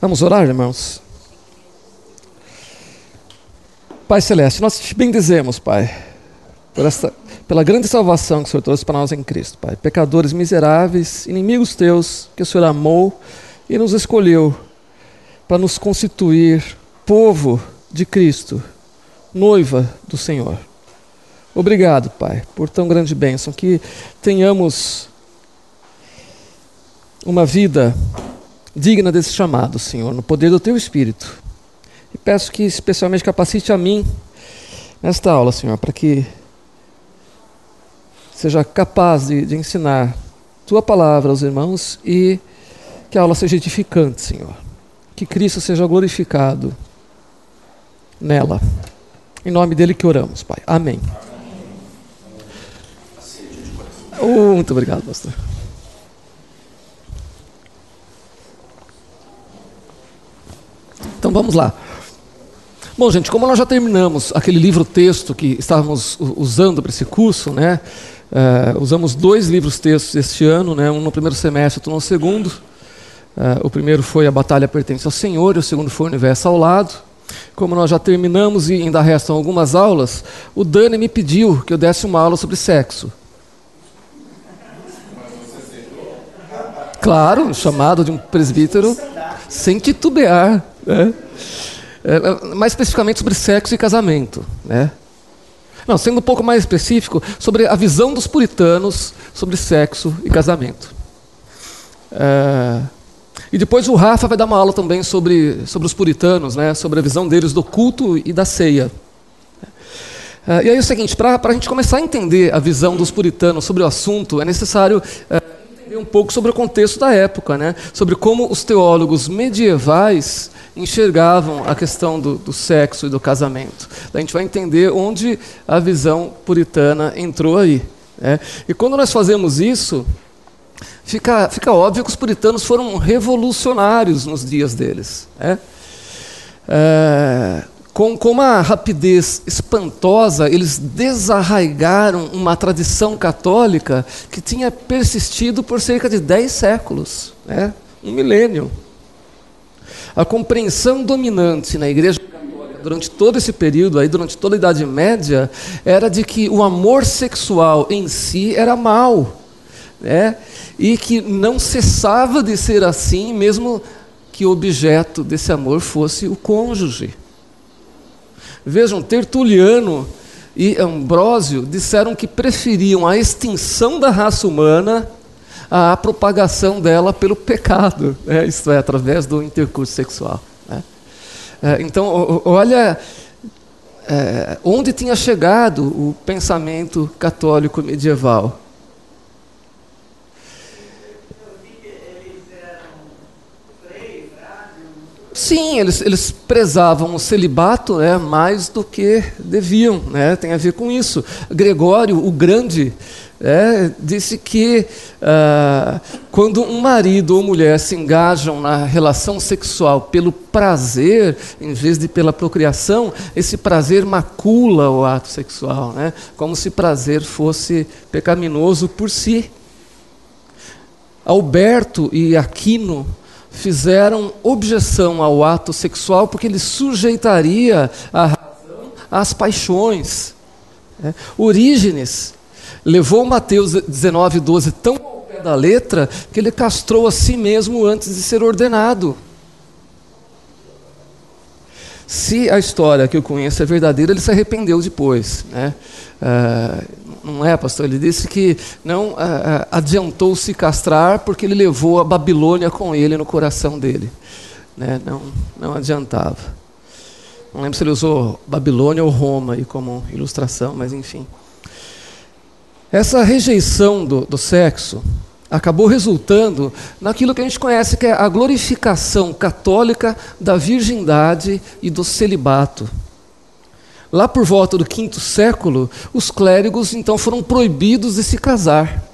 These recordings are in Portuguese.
Vamos orar, irmãos? Pai Celeste, nós te bendizemos, Pai, por esta, pela grande salvação que o Senhor trouxe para nós em Cristo, Pai. Pecadores miseráveis, inimigos teus, que o Senhor amou e nos escolheu para nos constituir povo de Cristo, noiva do Senhor. Obrigado, Pai, por tão grande bênção, que tenhamos uma vida digna desse chamado, Senhor, no poder do Teu Espírito. E peço que especialmente capacite a mim nesta aula, Senhor, para que seja capaz de, de ensinar Tua palavra aos irmãos e que a aula seja edificante, Senhor. Que Cristo seja glorificado nela. Em nome dele que oramos, Pai. Amém. Oh, muito obrigado, pastor. Então vamos lá. Bom, gente, como nós já terminamos aquele livro-texto que estávamos usando para esse curso, né? Uh, usamos dois livros-textos este ano, né? Um no primeiro semestre, outro no segundo. Uh, o primeiro foi A Batalha Pertence ao Senhor, e o segundo foi O Universo ao Lado. Como nós já terminamos e ainda restam algumas aulas, o Dani me pediu que eu desse uma aula sobre sexo. Claro, chamado de um presbítero sem titubear. Né? É, mais especificamente sobre sexo e casamento. Né? Não, sendo um pouco mais específico, sobre a visão dos puritanos sobre sexo e casamento. É, e depois o Rafa vai dar uma aula também sobre, sobre os puritanos, né, sobre a visão deles do culto e da ceia. É, e aí é o seguinte, para a gente começar a entender a visão dos puritanos sobre o assunto, é necessário é, entender um pouco sobre o contexto da época, né, sobre como os teólogos medievais enxergavam a questão do, do, sexo e do casamento. A gente vai entender onde a visão puritana entrou aí. Né? E quando nós fazemos isso, fica, fica óbvio que os puritanos foram revolucionários nos dias deles. Né? É, com, com uma rapidez espantosa, eles desarraigaram uma tradição católica que tinha persistido por cerca de dez séculos, né? um milênio. A compreensão dominante na igreja católica durante todo esse período, aí, durante toda a Idade Média, era de que o amor sexual em si era mal. Né? E que não cessava de ser assim, mesmo que o objeto desse amor fosse o cônjuge. Vejam, Tertuliano e Ambrósio disseram que preferiam a extinção da raça humana a propagação dela pelo pecado, né? isto é, através do intercurso sexual. Né? É, então, olha é, onde tinha chegado o pensamento católico medieval. Sim, eles, eles prezavam o celibato né, mais do que deviam, né, tem a ver com isso. Gregório, o Grande, é, disse que uh, quando um marido ou mulher se engajam na relação sexual pelo prazer, em vez de pela procriação, esse prazer macula o ato sexual, né? como se prazer fosse pecaminoso por si. Alberto e Aquino fizeram objeção ao ato sexual porque ele sujeitaria a razão às paixões. É. Orígenes levou Mateus 19, 12 tão ao pé da letra que ele castrou a si mesmo antes de ser ordenado. Se a história que eu conheço é verdadeira, ele se arrependeu depois. Né? Uh, não é, pastor? Ele disse que não uh, uh, adiantou se castrar porque ele levou a Babilônia com ele no coração dele. Né? Não, não adiantava. Não lembro se ele usou Babilônia ou Roma aí como ilustração, mas enfim. Essa rejeição do, do sexo acabou resultando naquilo que a gente conhece que é a glorificação católica da virgindade e do celibato. Lá por volta do quinto século, os clérigos então foram proibidos de se casar.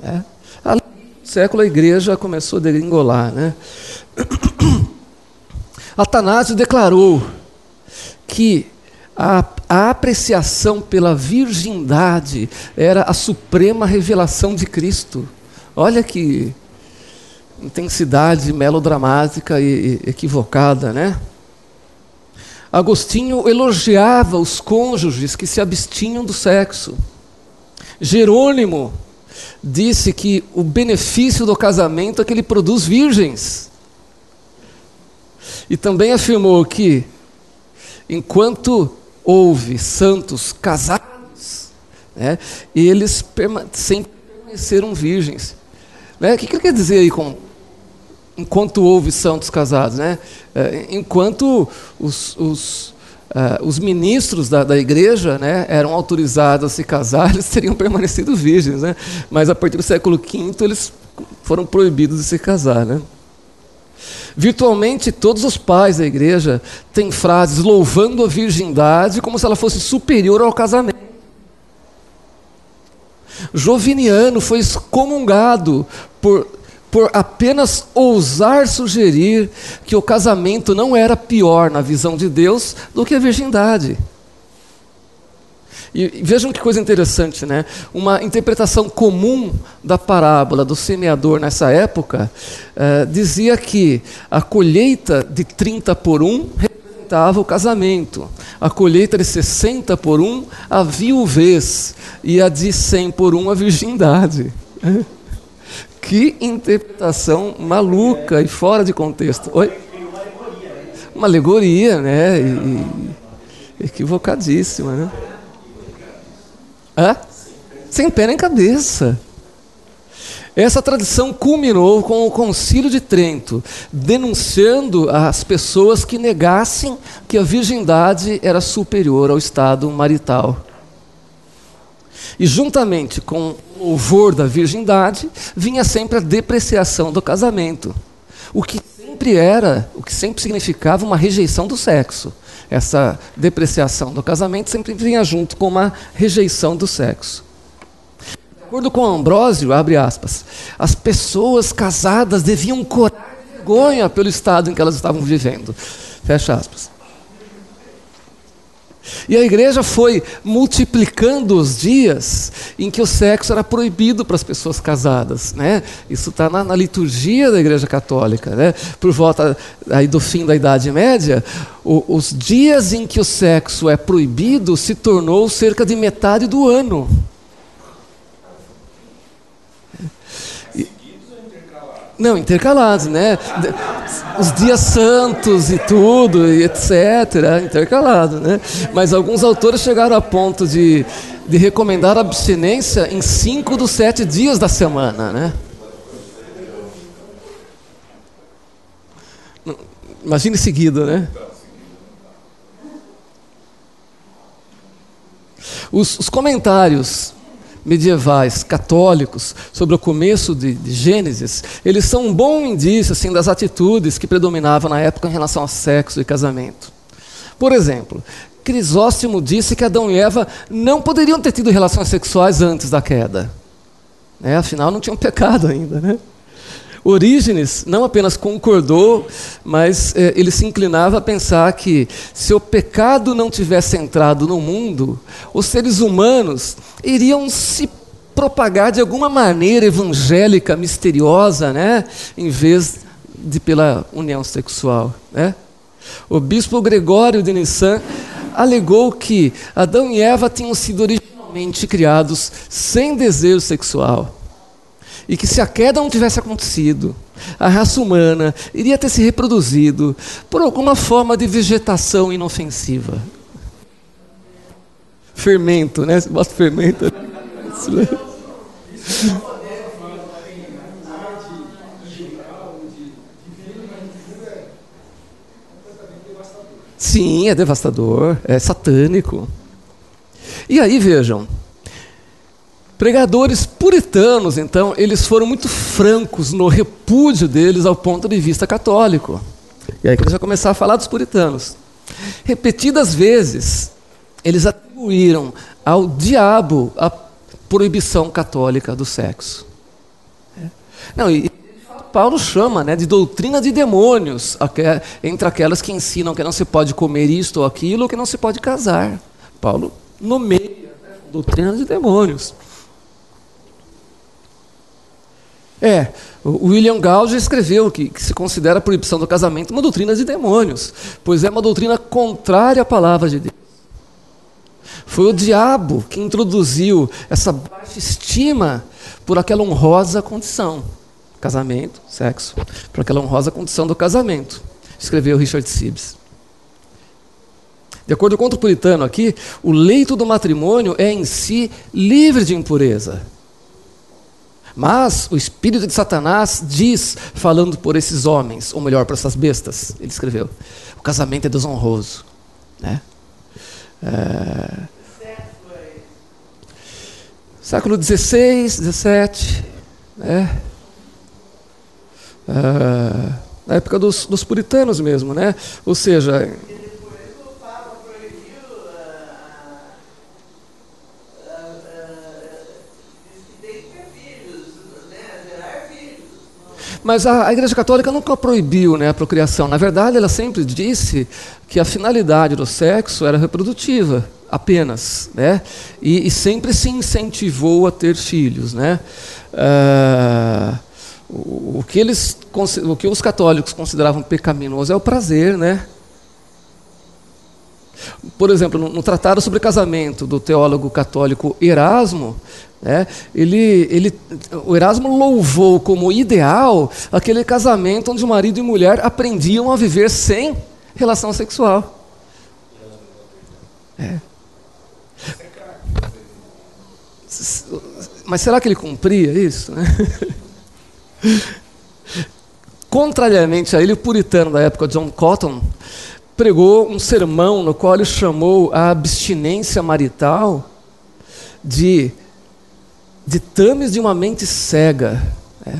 Né? Ali no século a igreja começou a degringolar. Né? Atanásio declarou que a, a apreciação pela virgindade era a suprema revelação de Cristo. Olha que intensidade melodramática e, equivocada, né? Agostinho elogiava os cônjuges que se abstinham do sexo. Jerônimo disse que o benefício do casamento é que ele produz virgens. E também afirmou que, enquanto houve santos casados, né, eles sempre permaneceram virgens. Né? O que ele quer dizer aí com enquanto houve santos casados? Né? É, enquanto os, os Uh, os ministros da, da igreja né, eram autorizados a se casar, eles teriam permanecido virgens, né? mas a partir do século V eles foram proibidos de se casar. Né? Virtualmente todos os pais da igreja têm frases louvando a virgindade como se ela fosse superior ao casamento. Joviniano foi excomungado por por apenas ousar sugerir que o casamento não era pior na visão de Deus do que a virgindade. E vejam que coisa interessante, né? Uma interpretação comum da parábola do semeador nessa época eh, dizia que a colheita de 30 por 1 representava o casamento, a colheita de 60 por 1 a viuvez e a de 100 por 1 a virgindade. Que interpretação maluca e fora de contexto. Oi? Uma alegoria, né? E, equivocadíssima, né? Hã? Sem pé nem cabeça. Essa tradição culminou com o Concílio de Trento, denunciando as pessoas que negassem que a virgindade era superior ao estado marital. E juntamente com o louvor da virgindade, vinha sempre a depreciação do casamento. O que sempre era, o que sempre significava uma rejeição do sexo. Essa depreciação do casamento sempre vinha junto com uma rejeição do sexo. De acordo com Ambrósio, abre aspas, as pessoas casadas deviam corar vergonha pelo estado em que elas estavam vivendo. Fecha aspas. E a igreja foi multiplicando os dias em que o sexo era proibido para as pessoas casadas. Né? Isso está na, na, liturgia da igreja católica. Né? Por volta aí do fim da Idade Média, o, os dias em que o sexo é proibido se tornou cerca de metade do ano. Não, intercalados, né? Os dias santos e tudo, e etc. Intercalado, né? Mas alguns autores chegaram a ponto de, de recomendar abstinência em cinco dos sete dias da semana, né? Imagine seguido, né? Os, os comentários medievais católicos sobre o começo de, de, Gênesis, eles são um bom indício assim das atitudes que predominavam na época em relação ao sexo e casamento. Por exemplo, Crisóstomo disse que Adão e Eva não poderiam ter tido relações sexuais antes da queda. Né? Afinal, não tinham pecado ainda, né? Orígenes não apenas concordou, mas eh, ele se inclinava a pensar que se o pecado não tivesse entrado no mundo, os seres humanos iriam se propagar de alguma maneira evangélica, misteriosa, né, em vez de pela união sexual, né? O bispo Gregório de Nissan alegou que Adão e Eva tinham sido originalmente criados sem desejo sexual e que se a queda não tivesse acontecido, a raça humana iria ter se reproduzido por alguma forma de vegetação inofensiva. Fermento, né? Você bota fermento. Sim, é devastador, é satânico. E aí vejam, Pregadores puritanos, então, eles foram muito francos no repúdio deles ao ponto de vista católico. E aí que eles vão começar a falar dos puritanos. Repetidas vezes, eles atribuíram ao diabo a proibição católica do sexo. Não, e Paulo chama né, de doutrina de demônios, entre aquelas que ensinam que não se pode comer isto ou aquilo, que não se pode casar. Paulo nomeia né, doutrina de demônios. É, William Gauge escreveu que, que, se considera a proibição do casamento uma doutrina de demônios, pois é uma doutrina contrária à palavra de Deus. Foi o diabo que introduziu essa baixa estima por aquela honrosa condição. Casamento, sexo, por aquela honrosa condição do casamento, escreveu Richard Sibbes. De acordo com o puritano aqui, o leito do matrimônio é em si livre de impureza. Mas o espírito de Satanás diz, falando por esses homens, ou melhor, por essas bestas, ele escreveu: o casamento é desonroso. Né? É... Século XVI, XVII, né? É... na época dos, dos puritanos mesmo, né? Ou seja, Mas a, a, Igreja Católica nunca proibiu né, a procriação. Na verdade, ela sempre disse que a finalidade do sexo era reprodutiva, apenas. Né? E, e sempre se incentivou a ter filhos. Né? Uh, o, que eles, o que os católicos consideravam pecaminoso é o prazer, né? Por exemplo, no, no, Tratado sobre Casamento do teólogo católico Erasmo, né, ele, ele, o Erasmo louvou como ideal aquele casamento onde o marido e mulher aprendiam a viver sem relação sexual. É. Mas será que ele cumpria isso? Contrariamente a ele, o puritano da época, John Cotton, pregou um sermão no qual ele chamou a abstinência marital de ditames de uma mente cega. É.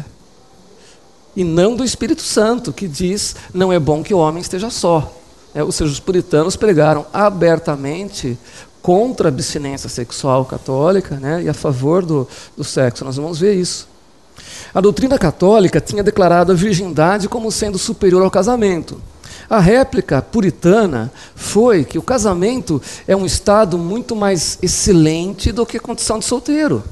E não do Espírito Santo, que diz não é bom que o homem esteja só. É, ou seja, os puritanos pregaram abertamente contra a abstinência sexual católica né, e a favor do, do sexo. Nós vamos ver isso. A doutrina católica tinha declarado a virgindade como sendo superior ao casamento. A réplica puritana foi que o casamento é um estado muito mais excelente do que a condição de solteiro.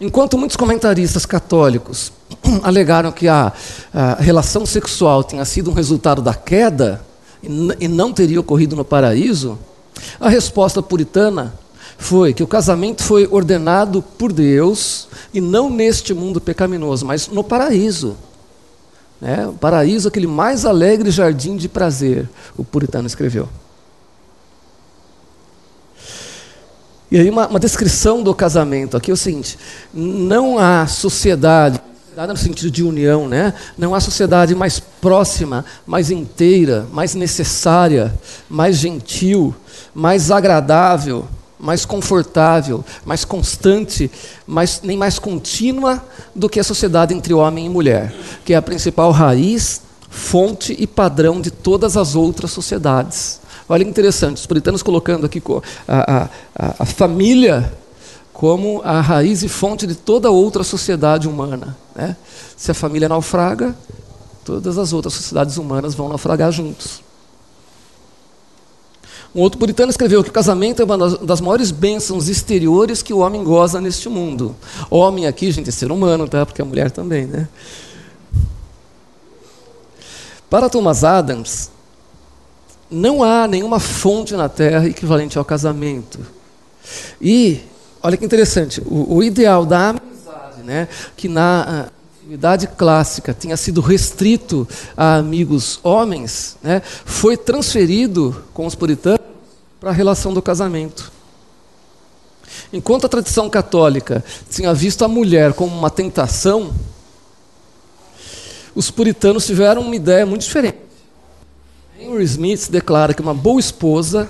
Enquanto muitos comentaristas católicos alegaram que a, a, relação sexual tinha sido um resultado da queda e não teria ocorrido no paraíso, a resposta puritana foi que o casamento foi ordenado por Deus e não neste mundo pecaminoso, mas no paraíso. Né? O paraíso, aquele mais alegre jardim de prazer, o puritano escreveu. E aí, uma, uma descrição do casamento aqui é o seguinte: não há sociedade, no sentido de união, né? não há sociedade mais próxima, mais inteira, mais necessária, mais gentil, mais agradável, mais confortável, mais constante, mais, nem mais contínua do que a sociedade entre homem e mulher, que é a principal raiz, fonte e padrão de todas as outras sociedades. Olha que interessante, os puritanos colocando aqui a, a, a família como a raiz e fonte de toda outra sociedade humana. Né? Se a família naufraga, todas as outras sociedades humanas vão naufragar juntos. Um outro puritano escreveu que o casamento é uma das maiores bênçãos exteriores que o homem goza neste mundo. Homem aqui, gente, é ser humano, tá? Porque a mulher também, né? Para Thomas Adams, não há nenhuma fonte na Terra equivalente ao casamento. E, olha que interessante, o, o ideal da amizade, né, que na antiguidade clássica tinha sido restrito a amigos homens, né, foi transferido com os puritanos para a relação do casamento. Enquanto a tradição católica tinha visto a mulher como uma tentação, os puritanos tiveram uma ideia muito diferente. Henry Smith declara que uma boa esposa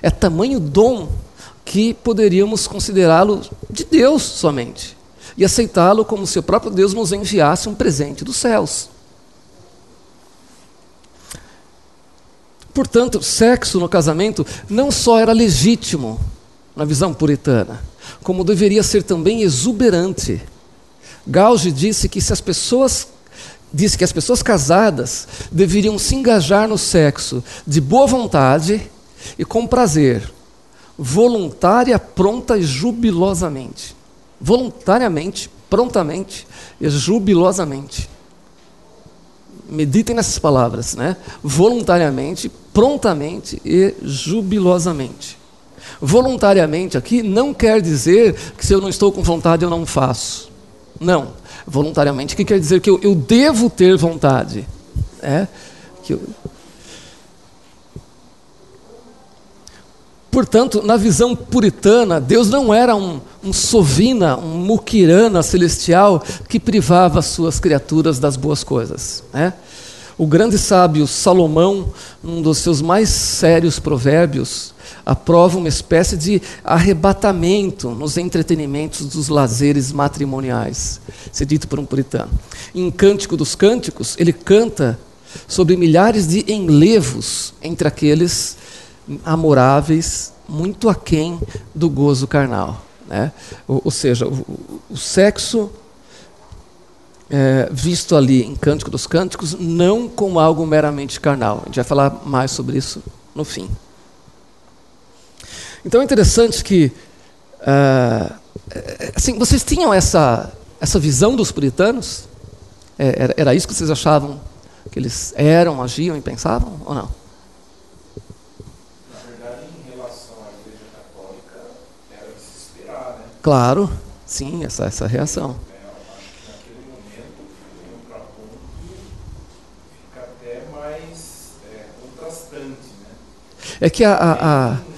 é tamanho dom que poderíamos considerá-lo de Deus somente e aceitá-lo como se o próprio Deus nos enviasse um presente dos céus. Portanto, sexo no casamento não só era legítimo na visão puritana, como deveria ser também exuberante. Gauge disse que se as pessoas disse que as pessoas casadas deveriam se engajar no sexo de boa vontade e com prazer, voluntária, pronta e jubilosamente. voluntariamente, prontamente e jubilosamente. Meditem nessas palavras, né? Voluntariamente, prontamente e jubilosamente. Voluntariamente aqui não quer dizer que se eu não estou com vontade eu não faço. Não. Voluntariamente que quer dizer que eu, eu devo ter vontade. É? Que eu, Portanto, na visão puritana, Deus não era um, um sovina, um mukirana celestial que privava as suas criaturas das boas coisas. Né? O grande sábio Salomão, num dos seus mais sérios provérbios, aprova uma espécie de arrebatamento nos entretenimentos dos lazeres matrimoniais. É dito por um puritano. Em Cântico dos Cânticos, ele canta sobre milhares de enlevos entre aqueles amoráveis, muito aquém do gozo carnal. Né? Ou, ou seja, o, o sexo é, visto ali em Cântico dos Cânticos não como algo meramente carnal. A gente vai falar mais sobre isso no fim. Então é interessante que uh, assim, vocês tinham essa, essa visão dos puritanos? É, era, era isso que vocês achavam que eles eram, agiam e pensavam ou não? Claro, sim, essa, essa reação. É que a. a, a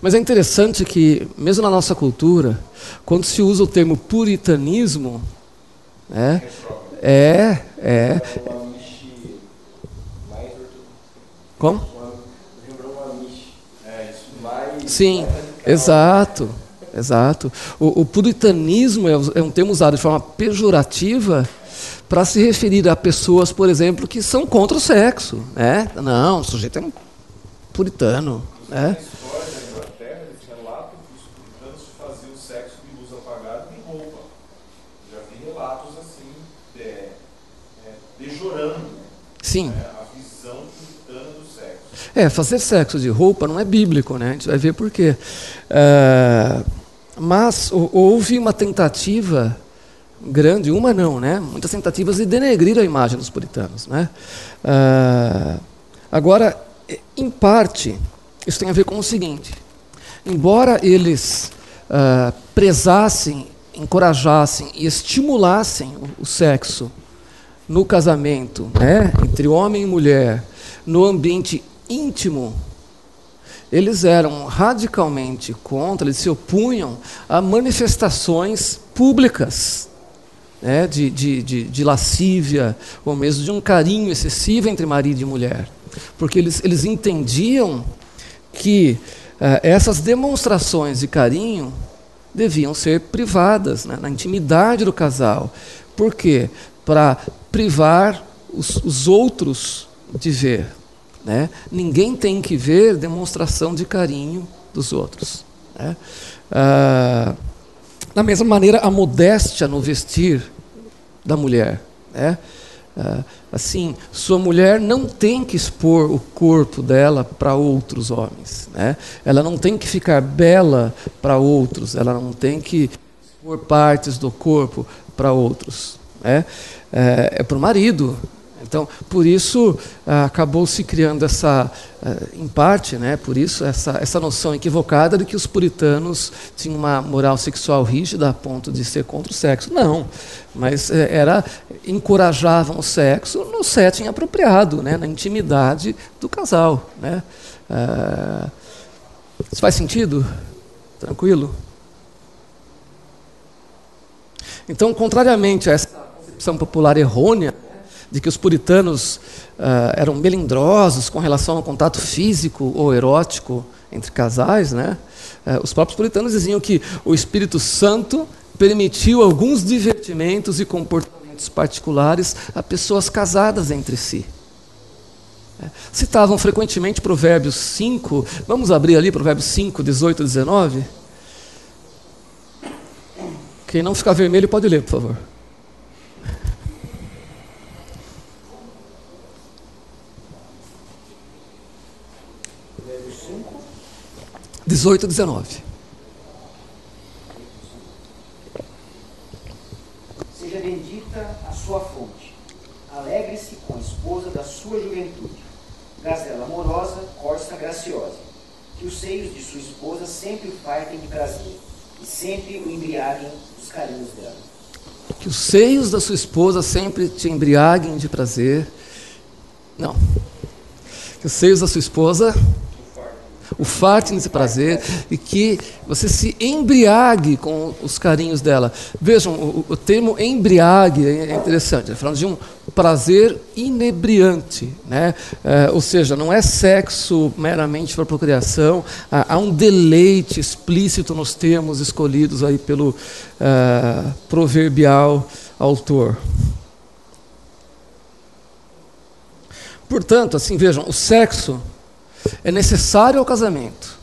Mas é interessante que, mesmo na nossa cultura, quando se usa o termo puritanismo, né, é, é. Como? Sim, exato, exato. O, o puritanismo é, é um termo usado de forma pejorativa para se referir a pessoas, por exemplo, que são contra o sexo. Né? Não, o sujeito é um puritano. Né? Sim. Sexo. É, fazer sexo de roupa não é bíblico, né? A gente vai ver por quê. É, mas houve uma tentativa grande, uma não, né? Muitas tentativas de denegrir a imagem dos puritanos, né? Uh, agora, em parte, isso tem a ver com o seguinte: embora eles uh, prezassem, encorajassem e estimulassem o, o sexo no casamento, né, entre homem e mulher, no ambiente íntimo eles eram radicalmente contra, eles se opunham a manifestações públicas né, de, de, de, de, lascívia, ou mesmo de um carinho excessivo entre marido e mulher. Porque eles, eles entendiam que uh, essas demonstrações de carinho deviam ser privadas, né, na intimidade do casal. Por quê? Para privar os, os outros de ver. Né? Ninguém tem que ver demonstração de carinho dos outros. Né? Uh, da mesma maneira, a modéstia no vestir da mulher. Né? Ah, assim, sua mulher não tem que expor o corpo dela para outros homens. Né? Ela não tem que ficar bela para outros. Ela não tem que expor partes do corpo para outros. Né? É, é para o marido então, por isso ah, acabou se criando essa, ah, em parte, né, por isso essa, essa noção equivocada de que os puritanos tinham uma moral sexual rígida a ponto de ser contra o sexo. Não, mas eh, era encorajavam o sexo no setting apropriado, né, na intimidade do casal, né. Ah, isso faz sentido? Tranquilo? Então, contrariamente a essa concepção popular errônea de que os puritanos uh, eram melindrosos com relação ao contato físico ou erótico entre casais, né? Uh, os próprios puritanos diziam que o Espírito Santo permitiu alguns divertimentos e comportamentos particulares a pessoas casadas entre si. É, citavam frequentemente Provérbios 5, vamos abrir ali Provérbios 5, 18 e 19? Quem não ficar vermelho pode ler, por favor. 18 e 19. Seja bendita a sua fonte. Alegre-se com a esposa da sua juventude. Gazela amorosa, corça graciosa. Que os seios de sua esposa sempre o fartem de prazer e sempre o embriaguem dos carinhos dela. Que os seios da sua esposa sempre te embriaguem de prazer. Não. Que os seios da sua esposa o fartem nesse prazer e que você se embriague com os carinhos dela. Vejam, o, o termo embriague é interessante, é falando de um prazer inebriante, né? É, ou seja, não é sexo meramente para procriação, há, há, um deleite explícito nos termos escolhidos aí pelo é, proverbial autor. Portanto, assim, vejam, o sexo é necessário ao casamento.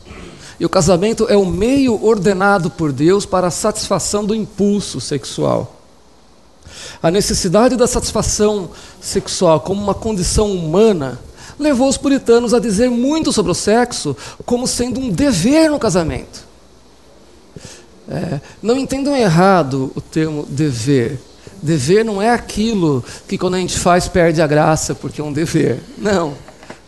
E o casamento é o meio ordenado por Deus para a satisfação do impulso sexual. A necessidade da satisfação sexual como uma condição humana levou os puritanos a dizer muito sobre o sexo como sendo um dever no casamento. É, não entendam errado o termo dever. Dever não é aquilo que quando a gente faz perde a graça porque é um dever. Não.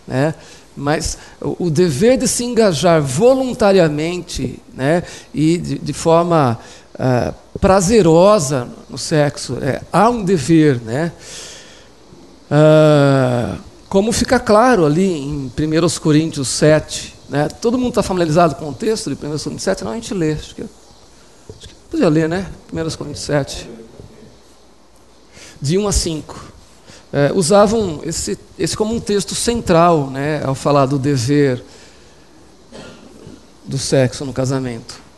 Né? Mas o, dever de se engajar voluntariamente né, e de, de forma uh, prazerosa no sexo, é, há um dever. Né? Uh, como fica claro ali em 1 Coríntios 7. Né? Todo mundo está familiarizado com o texto de 1 Coríntios 7? Não, a gente lê. Acho que, acho que podia ler, né? 1 Coríntios 7. De 1 a 5 é, usavam esse, esse como um texto central né, ao falar do dever do sexo no casamento.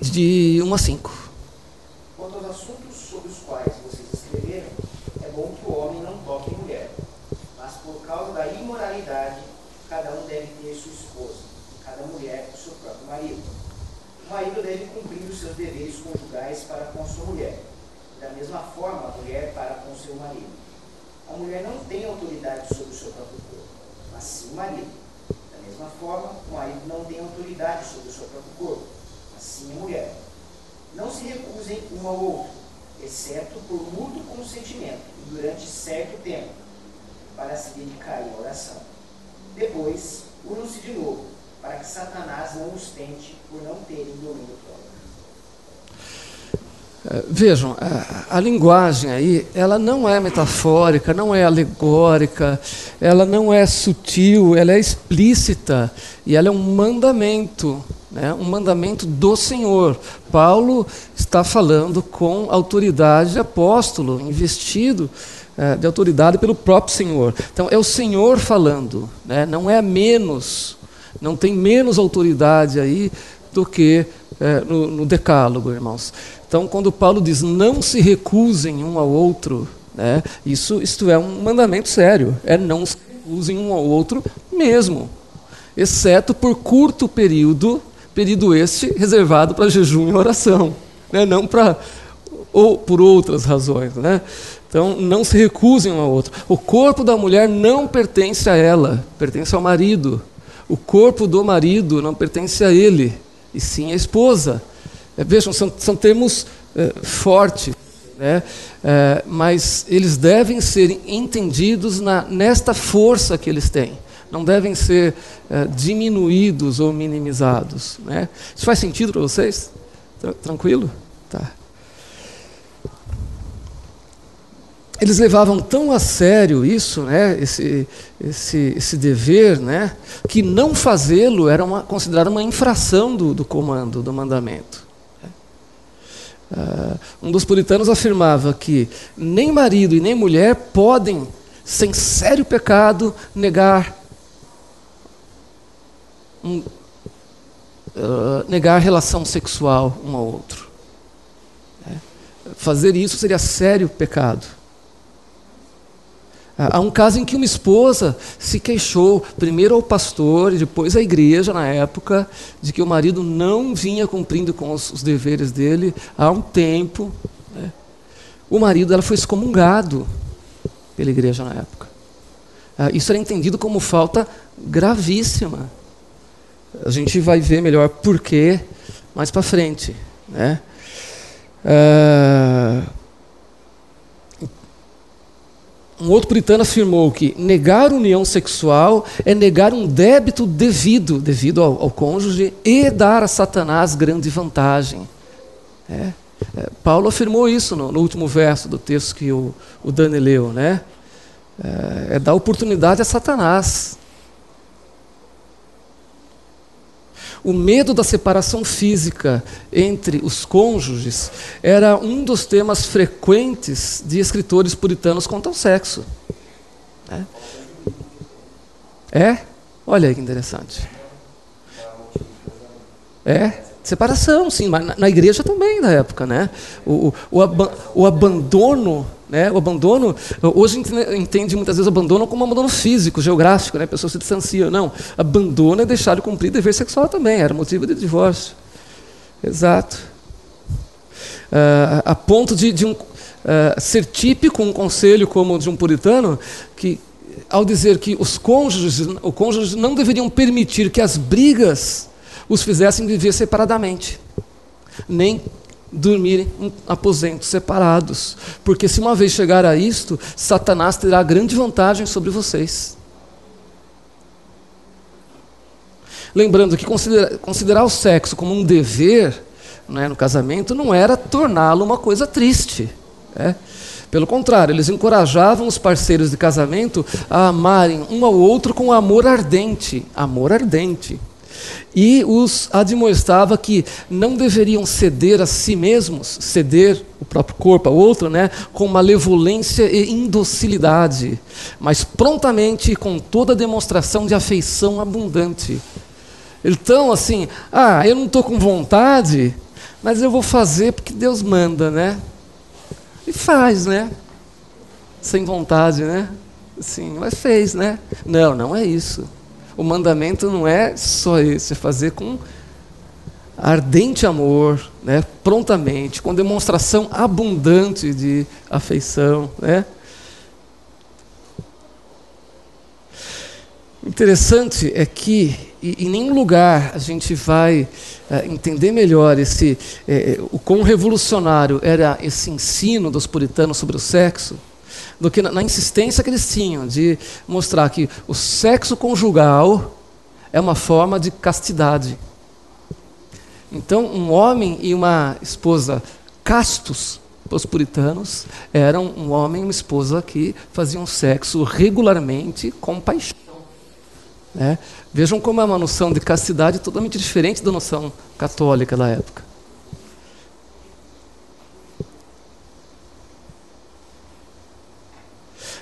De 1 a 5. Quanto aos assuntos sobre os quais vocês escreveram, é bom que o homem não toque mulher, mas por causa da imoralidade, cada um deve ter sua esposa, cada mulher o seu próprio marido o marido deve cumprir os seus deveres conjugais para com sua mulher. Da mesma forma, a mulher para com seu marido. A mulher não tem autoridade sobre o seu próprio corpo, mas sim o marido. Da mesma forma, o marido não tem autoridade sobre o seu próprio corpo, mas sim a mulher. Não se recusem um ao outro, exceto por mútuo consentimento e durante certo tempo, para se dedicarem à oração. Depois, unam-se de novo para que Satanás não os tente por não terem domínio próprio. É, vejam, a, a, linguagem aí, ela não é metafórica, não é alegórica, ela não é sutil, ela é explícita e ela é um mandamento, né? um mandamento do Senhor. Paulo está falando com autoridade de apóstolo, investido é, de autoridade pelo próprio Senhor. Então é o Senhor falando, né? não é menos não tem menos autoridade aí do que é, no, no, decálogo, irmãos. Então, quando Paulo diz não se recusem um ao outro, né, isso isto é um mandamento sério, é não se recusem um ao outro mesmo, exceto por curto período, período este reservado para jejum e oração, né, não para ou por outras razões, né? Então, não se recusem um ao outro. O corpo da mulher não pertence a ela, pertence ao marido. O corpo do marido não pertence a ele, e sim à esposa. É, vejam, são, são termos é, fortes, né? É, mas eles devem ser entendidos na, nesta força que eles têm. Não devem ser é, diminuídos ou minimizados. Né? Isso faz sentido para vocês? Tranquilo? Tá. Eles levavam tão a sério isso, né, esse, esse, esse dever, né, que não fazê-lo era uma, considerado uma infração do, do comando, do mandamento. Uh, um dos puritanos afirmava que nem marido e nem mulher podem, sem sério pecado, negar um, uh, negar relação sexual um ao outro. É. Fazer isso seria sério pecado. Há um caso em que uma esposa se queixou, primeiro ao pastor e depois à igreja, na época, de que o marido não vinha cumprindo com os, os deveres dele há um tempo. Né? O marido ela foi excomungado pela igreja na época. Ah, isso era entendido como falta gravíssima. A gente vai ver melhor por quê mais para frente. Né? Ah, um outro puritano afirmou que negar união sexual é negar um débito devido, devido ao, ao cônjuge, e dar a Satanás grande vantagem. É. É, Paulo afirmou isso no, no, último verso do texto que o, o Dani leu, né? É, é dar oportunidade a Satanás. O medo da separação física entre os cônjuges era um dos temas frequentes de escritores puritanos quanto ao sexo. É? é? Olha aí que interessante. É? Separação, sim, mas na, na igreja também da época, né? O, o, o, o abandono né? O abandono, hoje gente entende muitas vezes abandono como abandono físico, geográfico, né? a pessoa se distancia. Não, abandono é deixar de cumprir dever sexual também, era motivo de divórcio. Exato. Uh, a ponto de, de um, uh, ser típico um conselho como de um puritano, que ao dizer que os cônjuges, o cônjuge não deveriam permitir que as brigas os fizessem viver separadamente, nem dormir em aposentos separados. Porque se uma vez chegar a isto, Satanás terá grande vantagem sobre vocês. Lembrando que considerar, o sexo como um dever né, no casamento não era torná-lo uma coisa triste. É. Pelo contrário, eles encorajavam os parceiros de casamento a amarem um ao outro com amor ardente. Amor ardente e os admoestava que não deveriam ceder a si mesmos, ceder o próprio corpo ao outro, né, com malevolência e indocilidade, mas prontamente com toda demonstração de afeição abundante. Então, assim, ah, eu não estou com vontade, mas eu vou fazer porque Deus manda, né? E faz, né? Sem vontade, né? Sim, mas fez, né? Não, não é isso o mandamento não é só esse, é fazer com ardente amor, né, prontamente, com demonstração abundante de afeição. Né? Interessante é que em nenhum lugar a gente vai é, entender melhor esse é, o quão revolucionário era esse ensino dos puritanos sobre o sexo do que na, na insistência que eles tinham de mostrar que o sexo conjugal é uma forma de castidade. Então, um homem e uma esposa castos, os puritanos, eram um homem e uma esposa que faziam sexo regularmente com paixão. Né? Vejam como é uma noção de castidade totalmente diferente da noção católica da época.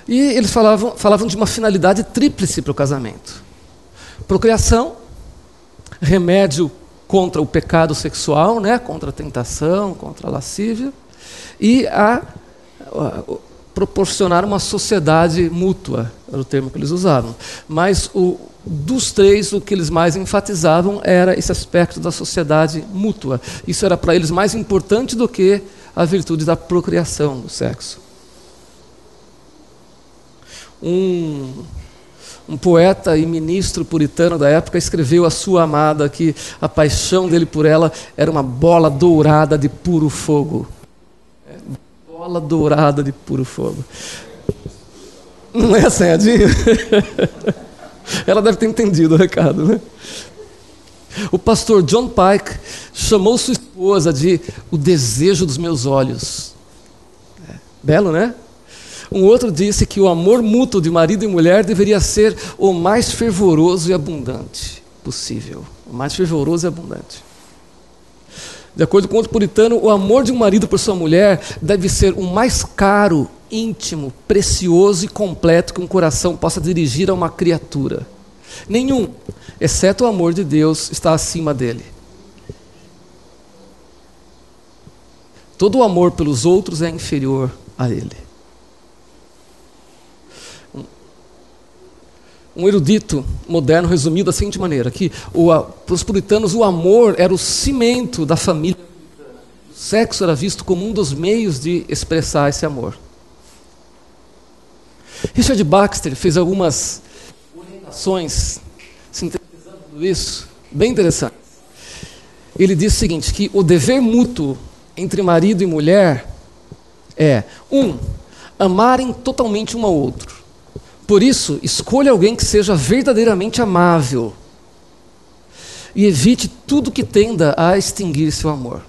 E eles falavam, falavam de uma finalidade tríplice para o casamento: procriação, remédio contra o pecado sexual, né, contra a tentação, contra a lascívia, e a, a proporcionar uma sociedade mútua, era o termo que eles usavam. Mas o, dos três, o que eles mais enfatizavam era esse aspecto da sociedade mútua. Isso era para eles mais importante do que a virtude da procriação do sexo um, um poeta e ministro puritano da época escreveu a sua amada que a paixão dele por ela era uma bola dourada de puro fogo. É, bola dourada de puro fogo. Não é assanhadinho? Ela deve ter entendido o recado, né? O pastor John Pike chamou sua esposa de o desejo dos meus olhos. É, belo, né? Um outro disse que o amor mútuo de marido e mulher deveria ser o mais fervoroso e abundante possível. O mais fervoroso e abundante. De acordo com outro puritano, o amor de um marido por sua mulher deve ser o mais caro, íntimo, precioso e completo que um coração possa dirigir a uma criatura. Nenhum, exceto o amor de Deus, está acima dele. Todo o amor pelos outros é inferior a ele. Um erudito moderno resumiu da seguinte maneira: que para os puritanos o amor era o cimento da família. O sexo era visto como um dos meios de expressar esse amor. Richard Baxter fez algumas orientações sintetizando tudo isso, bem interessantes. Ele diz o seguinte: que o dever mútuo entre marido e mulher é, um, amarem totalmente um ao outro. Por isso, escolha alguém que seja verdadeiramente amável e evite tudo que tenda a extinguir seu amor.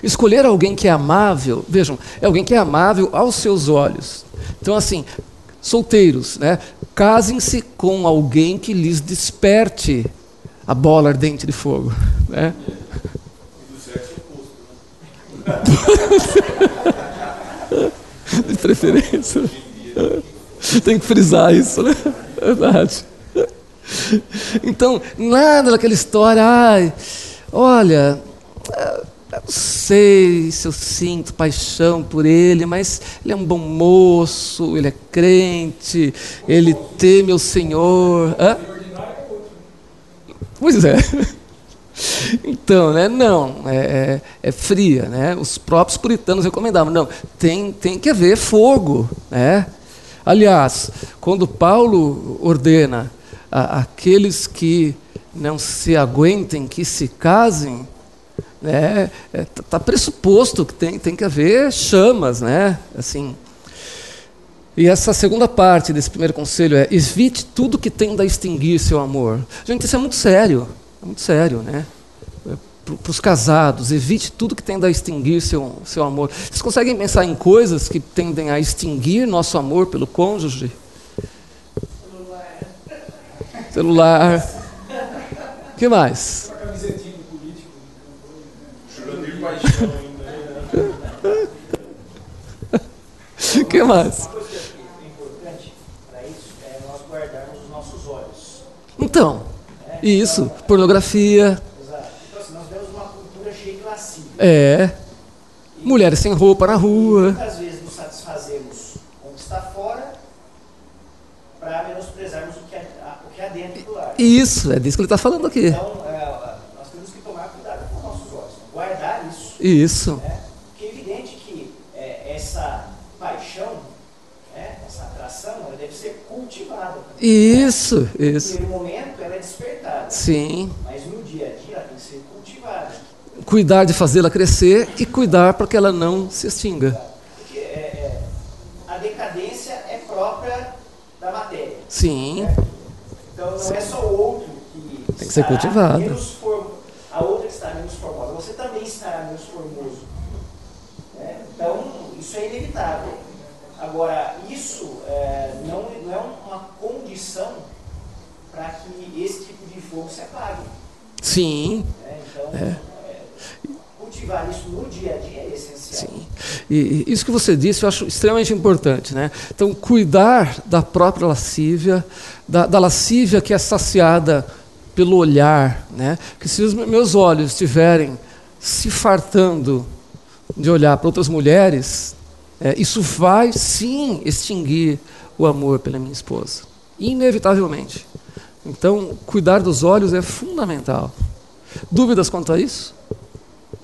Escolher alguém que é amável, vejam, é alguém que é amável aos seus olhos. Então, assim, solteiros, né? Casem-se com alguém que lhes desperte a bola ardente de fogo, né? de preferência. Tem que frisar isso, né? Verdade. Então, nada daquela história, ai, olha, eu não sei se eu sinto paixão por ele, mas ele é um bom moço, ele é crente, ele teme o Senhor. Hã? Pois é. Então, né, não, é, é, é, fria, né? Os próprios puritanos recomendavam, não, tem, tem que haver fogo, né? Aliás, quando Paulo ordena a, aqueles que não se aguentem que se casem, né, é, tá pressuposto que tem, tem que haver chamas, né? Assim. E essa segunda parte desse primeiro conselho é: evite tudo que tenda a extinguir seu amor. Gente, isso é muito sério, é muito sério, né? Para os casados, evite tudo que tenda a extinguir seu, seu amor. Vocês conseguem pensar em coisas que tendem a extinguir nosso amor pelo cônjuge? Celular. Celular. O que mais? paixão O que mais? Então, isso, pornografia. Exato. Então, assim, nós temos uma cultura cheia de lascívia. É. Mulheres sem roupa na rua. Muitas vezes nos satisfazemos com o que está fora para menosprezarmos o que, é, o que há dentro do lar. Isso, é disso que ele está falando aqui. Então, Isso. Né? Porque é evidente que é, essa paixão, né, essa atração, ela deve ser cultivada. Isso, né? isso. No momento ela é despertada. Sim. Mas no dia a dia ela tem que ser cultivada. Cuidar de fazê-la crescer e cuidar para que ela não se extinga. Porque é, é, a decadência é própria da matéria. Sim. Né? Então não Sim. é só o outro que tem que ser cultivado. Menos a outra está menos formosa, você também estará menos formoso. É, então, isso é inevitável. Agora, isso é, não, não é uma condição para que esse tipo de fogo se apague. Sim. É, então, é. Cultivar isso no dia a dia é essencial. Sim. E isso que você disse eu acho extremamente importante. Né? Então, cuidar da própria lascívia, da, da lascívia que é saciada pelo olhar, né? Que se os meus olhos estiverem se fartando de olhar para outras mulheres, é, isso vai sim extinguir o amor pela minha esposa, inevitavelmente. Então, cuidar dos olhos é fundamental. Dúvidas quanto a isso?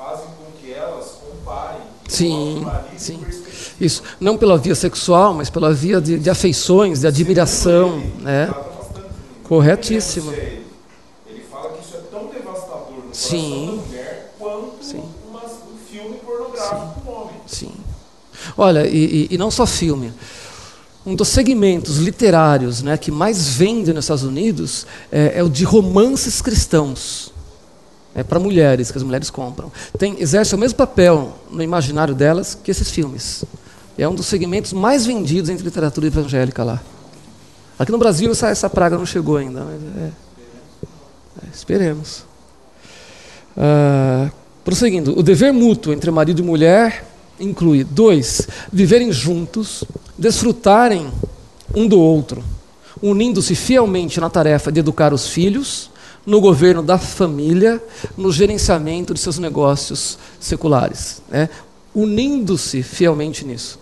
fazem com que elas comparem. Sim, sim. Isso, não pela via sexual, mas pela via de, de afeições, de admiração. Ele, né? Corretíssimo. Ele, ele fala que isso é tão devastador no sim. da mulher quanto sim. Uma, um filme pornográfico do homem. Sim. Olha, e, e, e não só filme. um dos segmentos literários né, que mais vende nos Estados Unidos é, é o de romances cristãos. É para mulheres, que as mulheres compram. Tem, exerce o mesmo papel no imaginário delas que esses filmes. É um dos segmentos mais vendidos entre literatura evangélica lá. Aqui no Brasil essa, essa praga não chegou ainda, mas é, é, esperemos. Uh, prosseguindo, o dever mútuo entre marido e mulher inclui: dois, viverem juntos, desfrutarem um do outro, unindo-se fielmente na tarefa de educar os filhos, no governo da família, no gerenciamento de seus negócios seculares. Né? Unindo-se fielmente nisso.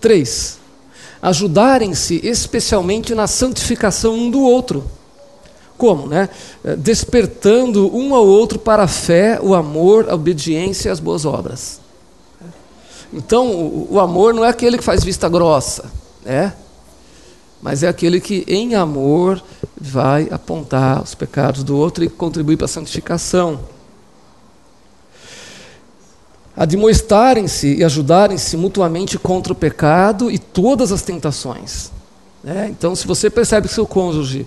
Três, ajudarem-se especialmente na santificação um do outro. Como? Né? Despertando um ao outro para a fé, o amor, a obediência e as boas obras. Então, o, o amor não é aquele que faz vista grossa, né? mas é aquele que, em amor, vai apontar os pecados do outro e contribuir para a santificação. Admoestarem-se e ajudarem-se mutuamente contra o pecado e todas as tentações. Né? Então, se você percebe que seu cônjuge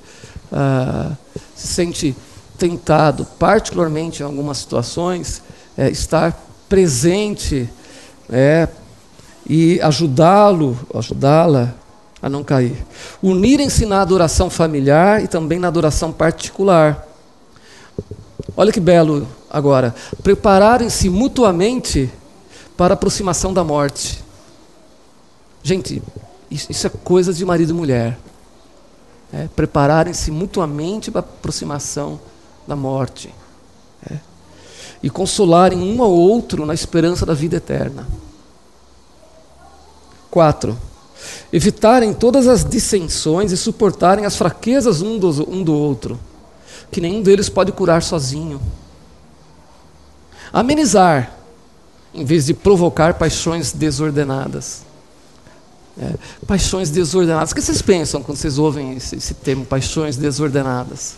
ah, se sente tentado, particularmente em algumas situações, é, estar presente é, e ajudá-lo, ajudá-la a não cair. Unirem-se na adoração familiar e também na adoração particular. Olha que belo agora. Prepararem-se mutuamente para a aproximação da morte. Gente, isso é coisa de marido e mulher. É, Prepararem-se mutuamente para a aproximação da morte. É. E consolarem um ao outro na esperança da vida eterna. Quatro evitarem todas as dissensões e suportarem as fraquezas um do, um do outro, que nenhum deles pode curar sozinho. Amenizar, em vez de provocar paixões desordenadas. É, paixões desordenadas. O que vocês pensam quando vocês ouvem esse, esse termo, paixões desordenadas?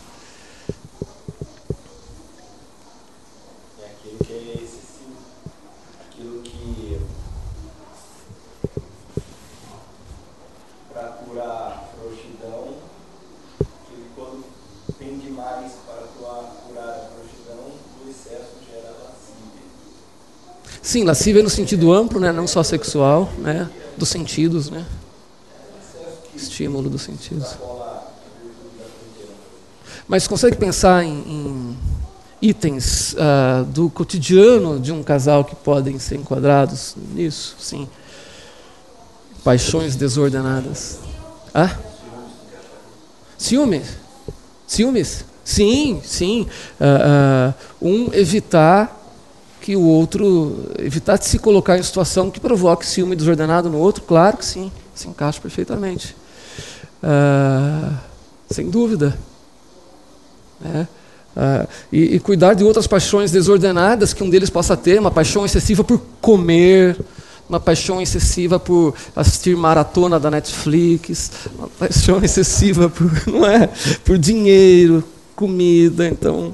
Sim, lascívia no sentido amplo, né? não só sexual, né? dos sentidos, né? Estímulo dos sentidos. Mas consegue pensar em, em itens uh, do cotidiano de um casal que podem ser enquadrados nisso? Sim. Paixões desordenadas. Ah? Ciúmes? Ciúmes? Sim, sim. Uh, uh, um evitar que o outro, evitar de se colocar em situação que provoque ciúme desordenado no outro, claro que sim, se encaixa perfeitamente. Ah, sem dúvida. É. Ah, e, e, cuidar de outras paixões desordenadas que um deles possa ter, uma paixão excessiva por comer, uma paixão excessiva por assistir maratona da Netflix, uma paixão excessiva por, não é, por dinheiro, comida, então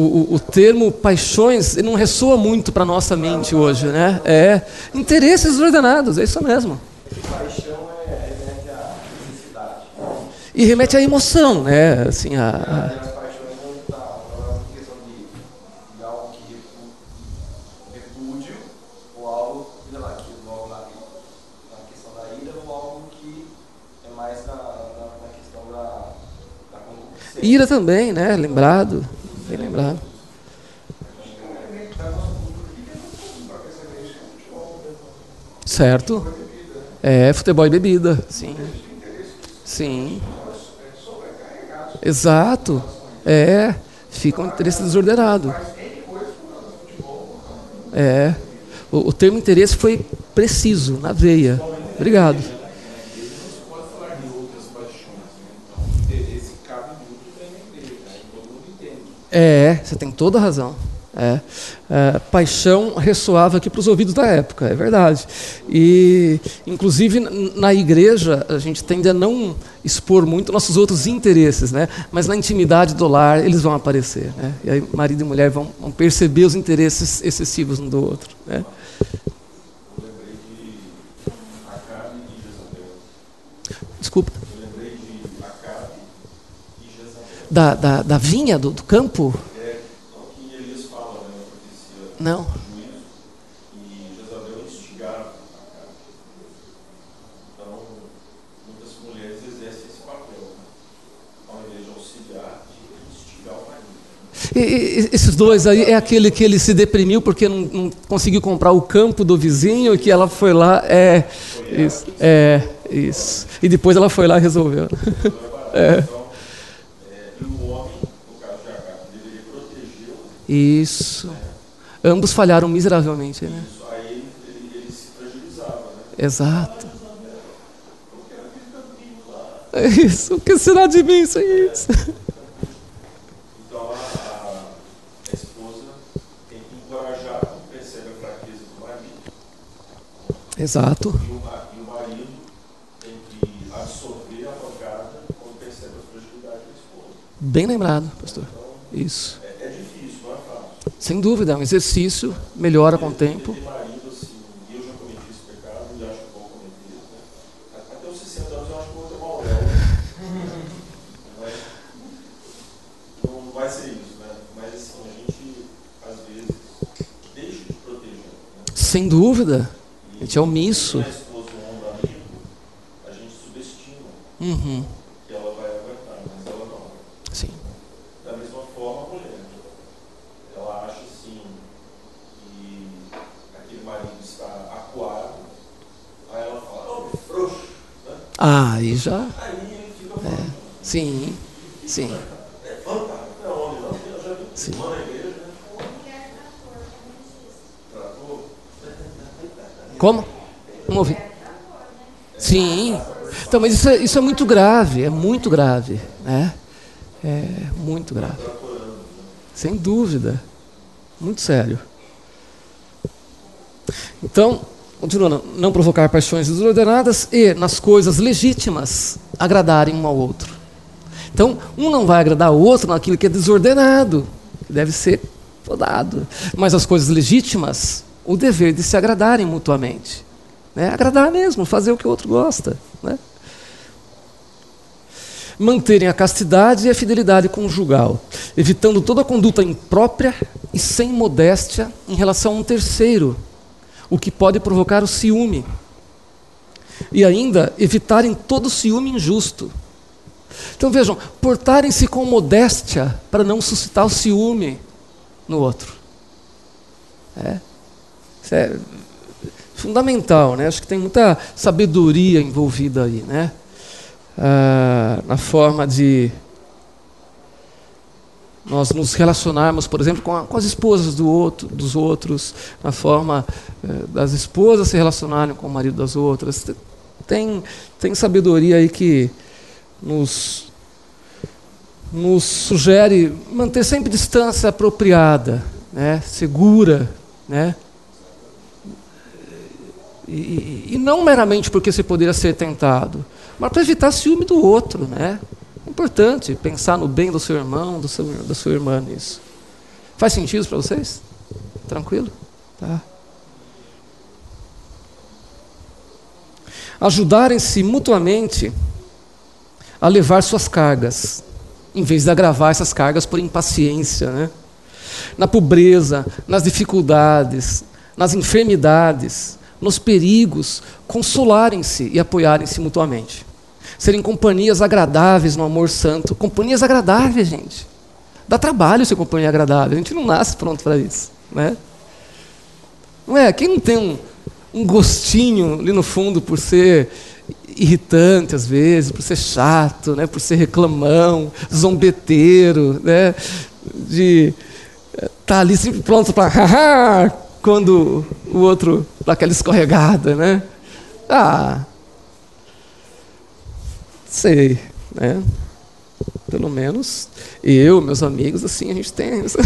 o, o, o, termo paixões não ressoa muito para nossa mente hoje, né? É interesses ordenados, é isso mesmo. Paixão remete à. E remete à emoção, né? Assim, a, a... Ira também, né? Lembrado. Bem lembrado. Certo. É, futebol e bebida. Sim. Sim. Exato. É. Fica um interesse desordenado. É. O, o termo interesse foi preciso, na veia. Obrigado. É, você tem toda a razão. É, é, paixão ressoava aqui para os ouvidos da época, é verdade. E, inclusive, na igreja, a gente tende a não expor muito nossos outros interesses, né? mas na intimidade do lar eles vão aparecer. Né? E aí, marido e mulher vão, vão perceber os interesses excessivos um do outro. Né? Desculpa. Eu lembrei de Acabe e Jezabel. Da, da, da vinha, do, do campo? É o Não. E esses dois aí é aquele que ele se deprimiu porque não, não conseguiu comprar o campo do vizinho e que ela foi lá. É, isso, é, isso. E depois ela foi lá e resolveu. É, e o homem, no caso de Acabe, deveria protegê-la. Isso. Ambos falharam miseravelmente, né? Isso, aí ele, ele, se fragilizava, né? Exato. É isso. O que será de mim sem isso? Então a, esposa tem que encorajar quando percebe a fraqueza do marido. Exato. E o, e o marido tem que absorver a pancada quando percebe a fragilidade da esposa. Bem lembrado, pastor. Isso. É, é difícil, não é fácil. Sem dúvida, é um exercício, melhora com o tempo. Tem marido assim, e eu já cometi esse pecado e acho que vou cometer, né? Até os 60 anos eu acho que vou ter uma auréola. Mas não, não vai ser isso, né? Mas assim, a gente às vezes deixa de proteger. Né? Sem dúvida. A gente é omisso. E a esposa um ombro amigo, a gente subestima Uhum. que ela vai aguentar, mas ela não. Sim. Da mesma forma, a mulher. Ela acha assim que aquele marido está acuado, aí ela fala, ô, frouxo. Né? Ah, aí já. Aí ele fica falando, Sim. Sim. levanta, não é homem não, porque eu já vi Sim. irmã na igreja, né? Trator. Como? Não ouvi. Sim. Então, mas isso é, isso é muito grave, é muito grave. Né? É muito grave. Sem dúvida. Muito sério. Então, continuando, não provocar paixões desordenadas e, nas coisas legítimas, agradarem um ao outro. Então, um não vai agradar o outro naquilo que é desordenado, que deve ser podado. Mas as coisas legítimas, o dever de se agradarem mutuamente. Né? Agradar mesmo, fazer o que o outro gosta. Né? Manterem a castidade e a fidelidade conjugal, evitando toda conduta imprópria e sem modéstia em relação a um terceiro, o que pode provocar o ciúme. E ainda evitarem todo ciúme injusto. Então vejam, portarem-se com modéstia para não suscitar o ciúme no outro. É. Isso é fundamental, né? Acho que tem muita sabedoria envolvida aí, né? Ah, na forma de nós nos relacionarmos, por exemplo, com, a- com as esposas do outro, dos outros, na forma eh, das esposas se relacionarem com o marido das outras. Tem, tem sabedoria aí que nos, nos sugere manter sempre distância apropriada, né? segura, né? E, e- e não meramente porque você poderia ser tentado, mas para evitar ciúme do outro, né? É importante pensar no bem do seu irmão, do seu, da sua irmã nisso. Faz sentido para vocês? Tranquilo? Tá. Ajudarem-se mutuamente a levar suas cargas, em vez de agravar essas cargas por impaciência, né? Na pobreza, nas dificuldades, nas enfermidades, nos perigos, consolarem-se e apoiarem-se mutuamente. Serem companhias agradáveis no amor santo. Companhias agradáveis, gente. Dá trabalho ser companhia agradável. A gente não nasce pronto para isso. Né? Não é? Quem não tem um, um gostinho ali no fundo por ser irritante às vezes, por ser chato, né? por ser reclamão, zombeteiro, né? de estar tá ali sempre pronto para quando o outro dá aquela escorregada, né? Ah, sei, né? Pelo menos eu, meus amigos, assim, a gente tem. Então?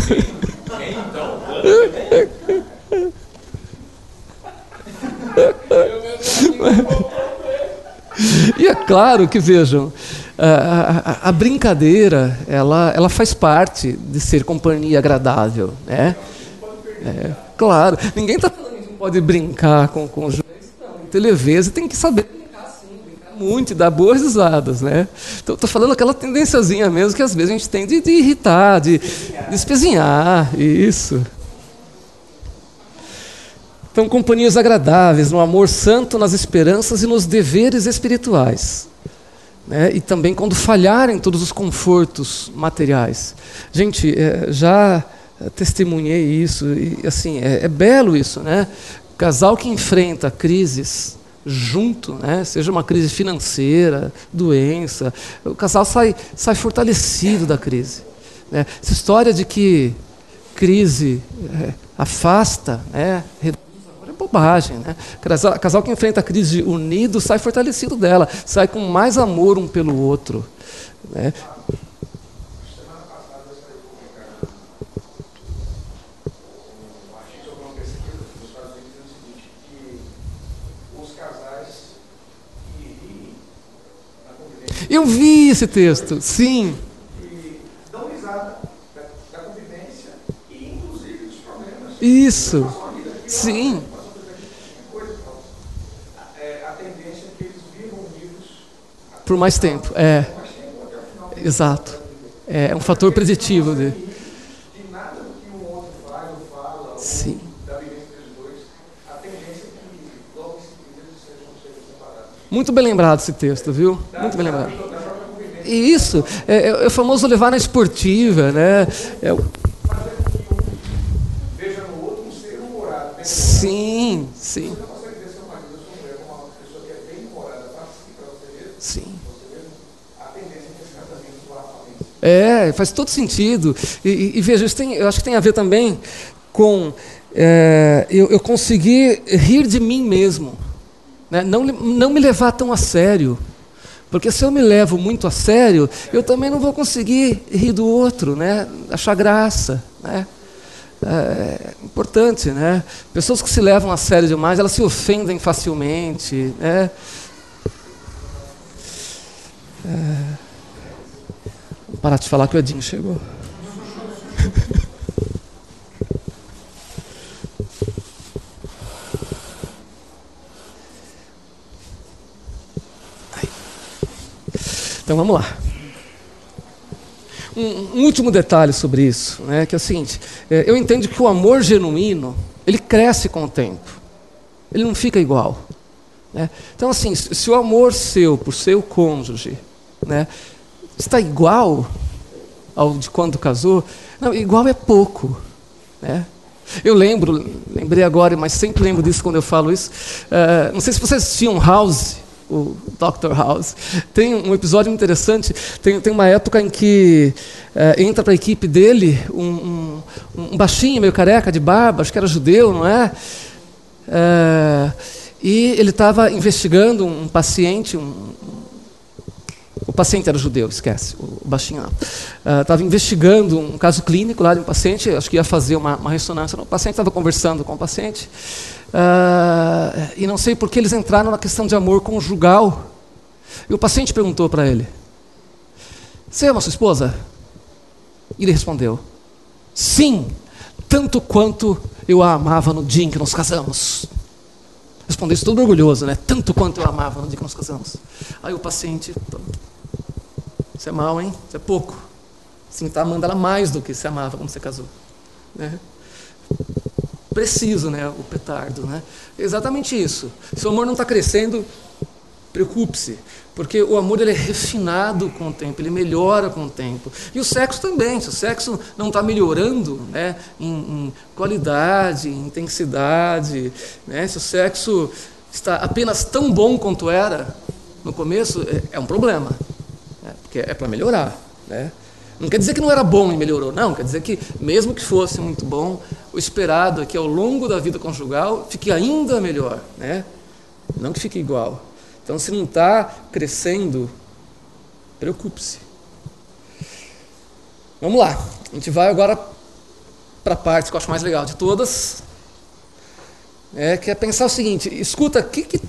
E é claro que, vejam, a, a, a, brincadeira, ela, ela faz parte de ser companhia agradável. Né? É, claro, ninguém está falando que não pode brincar com, com Televisa tem que saber muito e dar boas risadas. Né? Então, estou falando aquela tendênciazinha mesmo que às vezes a gente tem de, de irritar, de, de espezinhar. Isso. Então, companhias agradáveis, no amor santo, nas esperanças e nos deveres espirituais. Né? E também quando falharem todos os confortos materiais. Gente, é, já testemunhei isso, e assim, é, é belo isso, né? Casal que enfrenta crises junto, né? seja uma crise financeira, doença, o casal sai, sai fortalecido da crise. Né? Essa história de que crise é, afasta, né? bobagem. Né? Casal, casal que enfrenta a crise unido sai fortalecido dela, sai com mais amor um pelo outro. Né? Eu vi esse texto, sim. Isso. Sim. por mais tempo. É. Exato. É um fator preditivo. De... Sim. Muito bem lembrado esse texto, viu? Muito bem lembrado. E isso é, é, é o famoso levar na esportiva, né? É, sim, sim. É, faz todo sentido. E, e, e veja, isso tem, eu acho que tem a ver também com é, eu, eu conseguir rir de mim mesmo. Né? Não, não me levar tão a sério. Porque se eu me levo muito a sério, eu também não vou conseguir rir do outro, né? achar graça. Né? É importante, né? Pessoas que se levam a sério demais, elas se ofendem facilmente, né? É parar de falar que o Edinho chegou. Então vamos lá. Um, um, último detalhe sobre isso, né, que é o seguinte: é, eu entendo que o amor genuíno ele cresce com o tempo, ele não fica igual. Né? Então, assim, se o amor seu por seu cônjuge né, está igual ao de quando casou? Não, igual é pouco. Né? Eu lembro, lembrei agora, mas sempre lembro disso quando eu falo isso. Uh, não sei se vocês assistiam House, o Dr. House. Tem um episódio interessante. Tem, tem uma época em que uh, entra para a equipe dele um, um, um, baixinho, meio careca, de barba, acho que era judeu, não é? Uh, e ele estava investigando um paciente, um, paciente era judeu, esquece, o baixinho lá. Estava uh, investigando um caso clínico lá de um paciente, acho que ia fazer uma, uma ressonância. O paciente estava conversando com o paciente, uh, e não sei por que eles entraram na questão de amor conjugal. E o paciente perguntou para ele: Você ama sua esposa? E ele respondeu: Sim, tanto quanto eu a amava no dia em que nos casamos. Respondeu isso todo orgulhoso, né? Tanto quanto eu amava no dia que nos casamos. Aí o paciente, isso é mal, hein? Isso é pouco. Sim, está amando ela mais do que se amava quando você casou. Né? Preciso, né? O petardo, né? Exatamente isso. Se o amor não está crescendo, preocupe-se, porque o amor ele é refinado com o tempo, ele melhora com o tempo. E o sexo também, se o sexo não está melhorando né, em, em, qualidade, em intensidade, né, se o sexo está apenas tão bom quanto era no começo, é, é um problema que é para melhorar. Né? Não quer dizer que não era bom e melhorou, não, quer dizer que, mesmo que fosse muito bom, o esperado é que ao longo da vida conjugal fique ainda melhor, né? não que fique igual. Então, se não está crescendo, preocupe-se. Vamos lá. A gente vai agora para a parte que eu acho mais legal de todas. É, que é pensar o seguinte: escuta, o que, que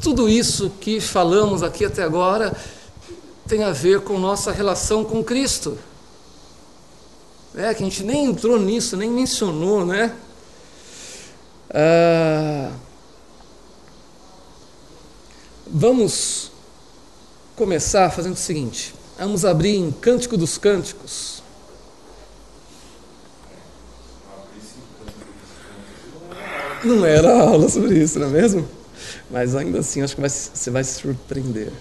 tudo isso que falamos aqui até agora tem a ver com nossa relação com Cristo? É, que a gente nem entrou nisso, nem mencionou, né? Ah, vamos começar fazendo o seguinte: vamos abrir em Cântico dos Cânticos. Não era aula sobre isso, não é mesmo? Mas ainda assim, acho que vai, você vai se surpreender.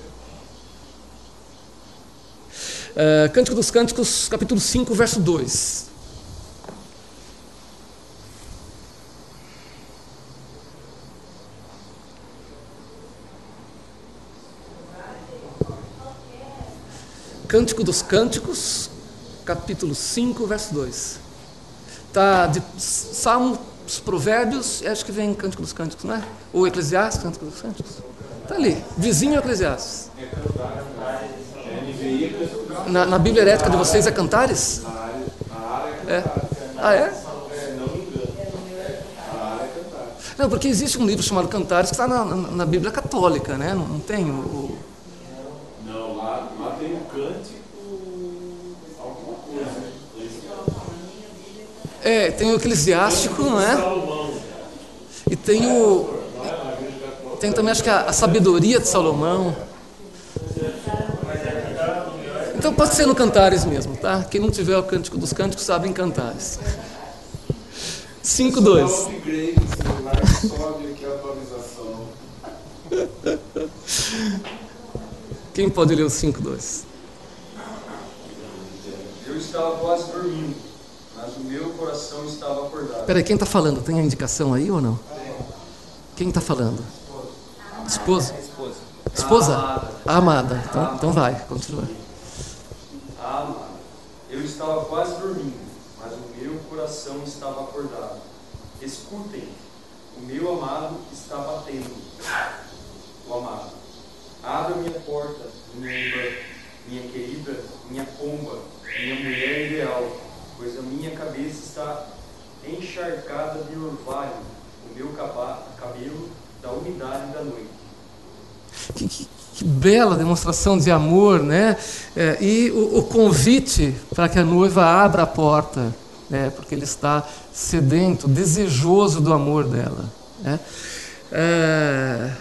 Uh, Cântico dos Cânticos, capítulo 5, verso 2. Cântico dos Cânticos, capítulo 5, verso 2. Está de Salmo, Provérbios, acho que vem Cântico dos Cânticos, não é? Ou Eclesiastes, Cântico dos Cânticos. Está ali, vizinho Eclesiastes. Na, na Bíblia herética de vocês é Cantares? É. Ah, é? Não, porque existe um livro chamado Cantares que está na, na, na Bíblia Católica, né? Não, não tem o, o É, tem o eclesiástico, não é? E tem o. Tem também, acho que a, a sabedoria de Salomão. Então pode ser no Cantares mesmo, tá? Quem não tiver o Cântico dos Cânticos sabe em Cantares. 5-2. Quem pode ler o 5-2? Eu estava quase dormindo mas o meu coração estava acordado. Peraí, quem está falando? Tem a indicação aí ou não? Quem está falando? Esposa. Esposa? Esposa? A amada. Então, então vai, continua. A. Eu estava quase dormindo, mas o meu coração estava acordado. Escutem, o meu amado está batendo. O amado. Abra minha porta, minha, minha querida, minha pomba, minha mulher ideal pois a minha cabeça está encharcada de orvalho, o meu cabelo da umidade da noite. Que, bela demonstração de amor, né? É, e o, o, convite para que a noiva abra a porta, né? Porque ele está sedento, desejoso do amor dela. Né? É...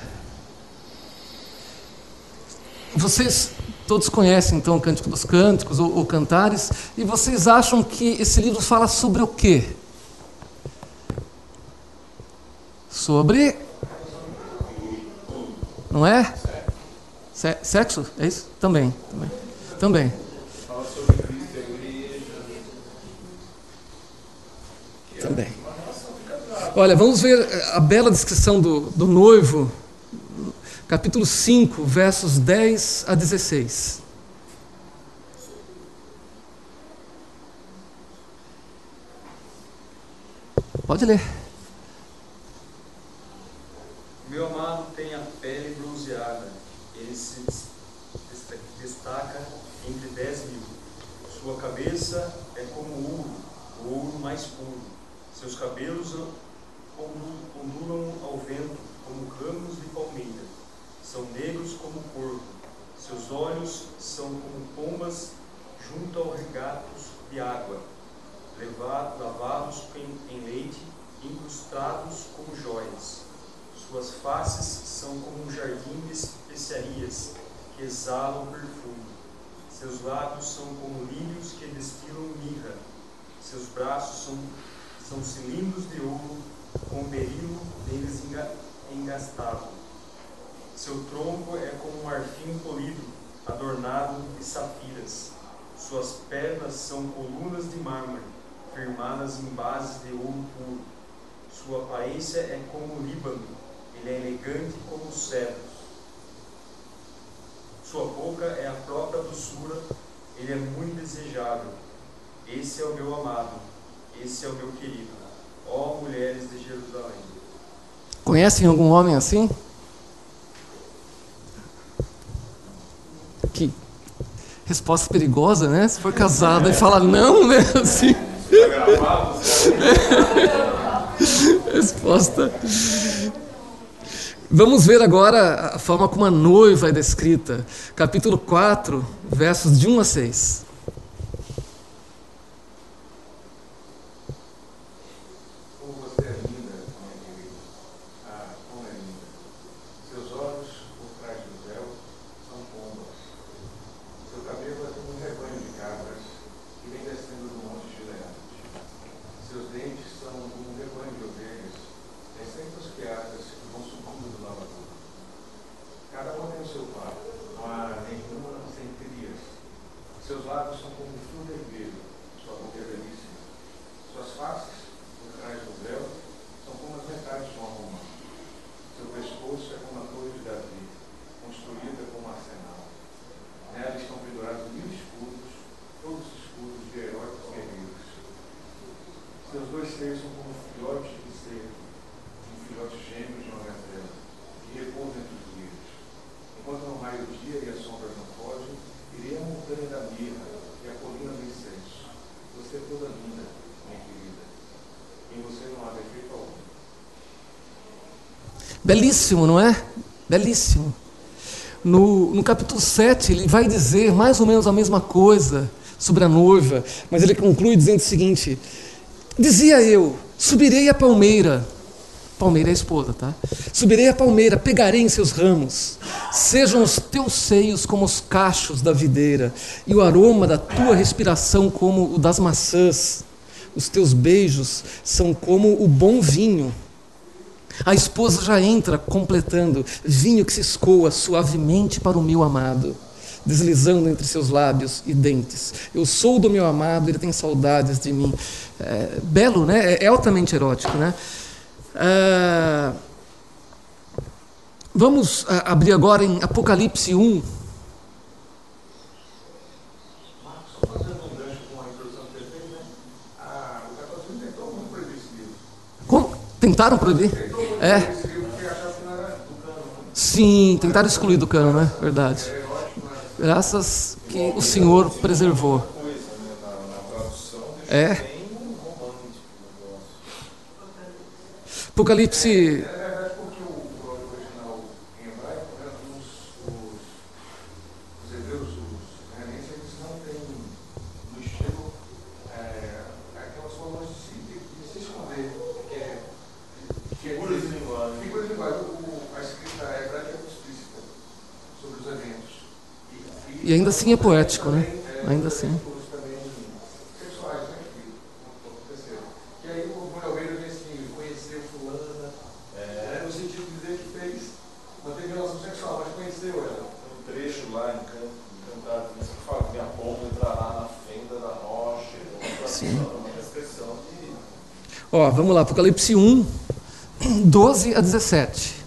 Vocês Todos conhecem então o Cântico dos Cânticos ou, ou Cantares, e vocês acham que esse livro fala sobre o quê? Sobre. Não é? Sexo? É isso? Também. Também. também. Fala sobre Cristo e a igreja. Também. Olha, vamos ver a bela descrição do, do noivo capítulo 5, versos 10 a 16. Pode ler. Meu amado tem a pele bronzeada, ele se destaca entre dez mil. Sua cabeça é como ouro, o ouro mais puro. Seus cabelos ondulam ao vento como ramos de palmeira são negros como corvo, seus olhos são como pombas junto ao regatos de água, lavados em, em leite, incrustados como joias. Suas faces são como um jardim de especiarias que exalam perfume. Seus lábios são como lírios que destilam mirra. Seus braços são, são cilindros de ouro com berilo deles engastado seu tronco é como um marfim polido, adornado de safiras. Suas pernas são colunas de mármore, firmadas em bases de ouro puro. Sua aparência é como o Líbano, ele é elegante como o cedro. Sua boca é a própria doçura, ele é muito desejável. Esse é o meu amado, esse é o meu querido. Ó mulheres de Jerusalém. Conhecem algum homem assim? Resposta perigosa, né? Se for casada e fala não, né? Assim. Resposta. Vamos ver agora a forma como a noiva é descrita. Capítulo 4, versos de 1 a 6. Belíssimo, não é? Belíssimo. No, no capítulo 7, ele vai dizer mais ou menos a mesma coisa sobre a noiva, mas ele conclui dizendo o seguinte: Dizia eu, subirei a palmeira, palmeira é a esposa, tá? Subirei a palmeira, pegarei em seus ramos, sejam os teus seios como os cachos da videira, e o aroma da tua respiração como o das maçãs, os teus beijos são como o bom vinho. A esposa já entra completando, vinho que se escoa suavemente para o meu amado, deslizando entre seus lábios e dentes. Eu sou do meu amado, ele tem saudades de mim. É, belo, né? É altamente erótico, né? É, vamos é, abrir agora em Apocalipse 1. Como? Tentaram proibir? É. Sim, tentaram excluir do cano, né? Verdade. Graças que o Senhor preservou. É. Apocalipse E ainda assim é poético, né? Ainda assim. Ó, vamos lá, Apocalipse 1, 12 a 17.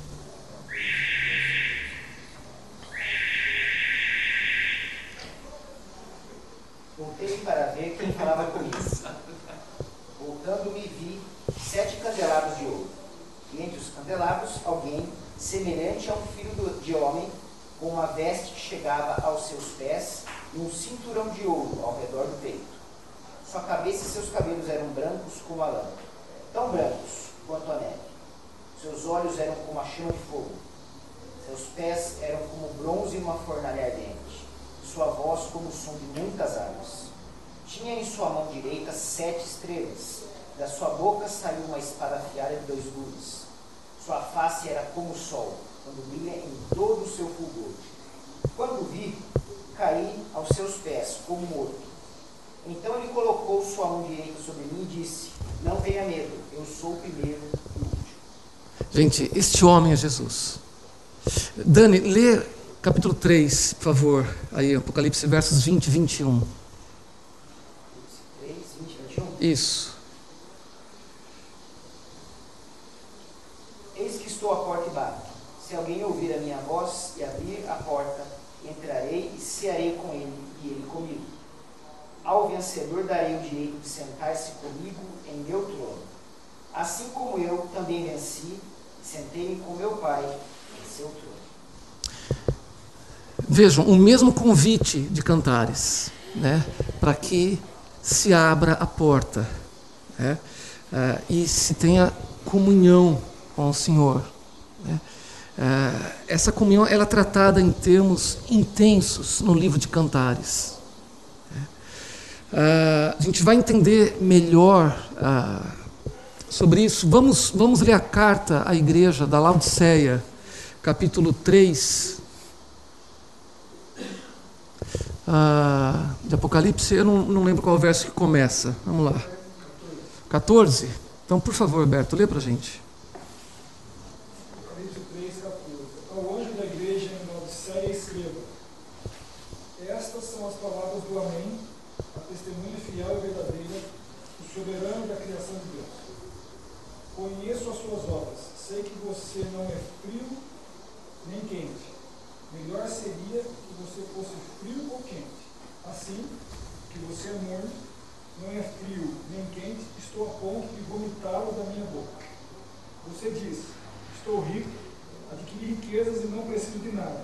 Gente, este homem é Jesus. Dani, lê capítulo 3, por favor, aí, Apocalipse, versos 20 e 21. 3, 20, 21? Isso. Eis que estou à porta e bato. Se alguém ouvir a minha voz e abrir a porta, entrarei e cearei com ele e ele comigo. Ao vencedor darei o direito de sentar-se comigo em meu trono. Assim como eu também venci Sentei-me com meu pai em seu trono. Vejam, o mesmo convite de Cantares, né, para que se abra a porta né, uh, e se tenha comunhão com o Senhor. Né. Uh, essa comunhão ela é tratada em termos intensos no livro de Cantares. Uh, a gente vai entender melhor sobre isso. Vamos, vamos ler a carta à igreja da Laodiceia, capítulo 3, ah, de Apocalipse, eu não, não lembro qual verso que começa. Vamos lá. 14? Então, por favor, Alberto, lê para a gente. Apocalipse 3, 14. Ao anjo da igreja em Laodiceia escreva: Estas são as palavras do Amém, a testemunha fiel e verdadeira, o soberano da criação de Deus. Conheço as suas obras, sei que você não é frio nem quente. Melhor seria que você fosse frio ou quente. Assim, que você é morno, não é frio nem quente, estou a ponto de vomitá-lo da minha boca. Você diz: Estou rico, adquiri riquezas e não preciso de nada.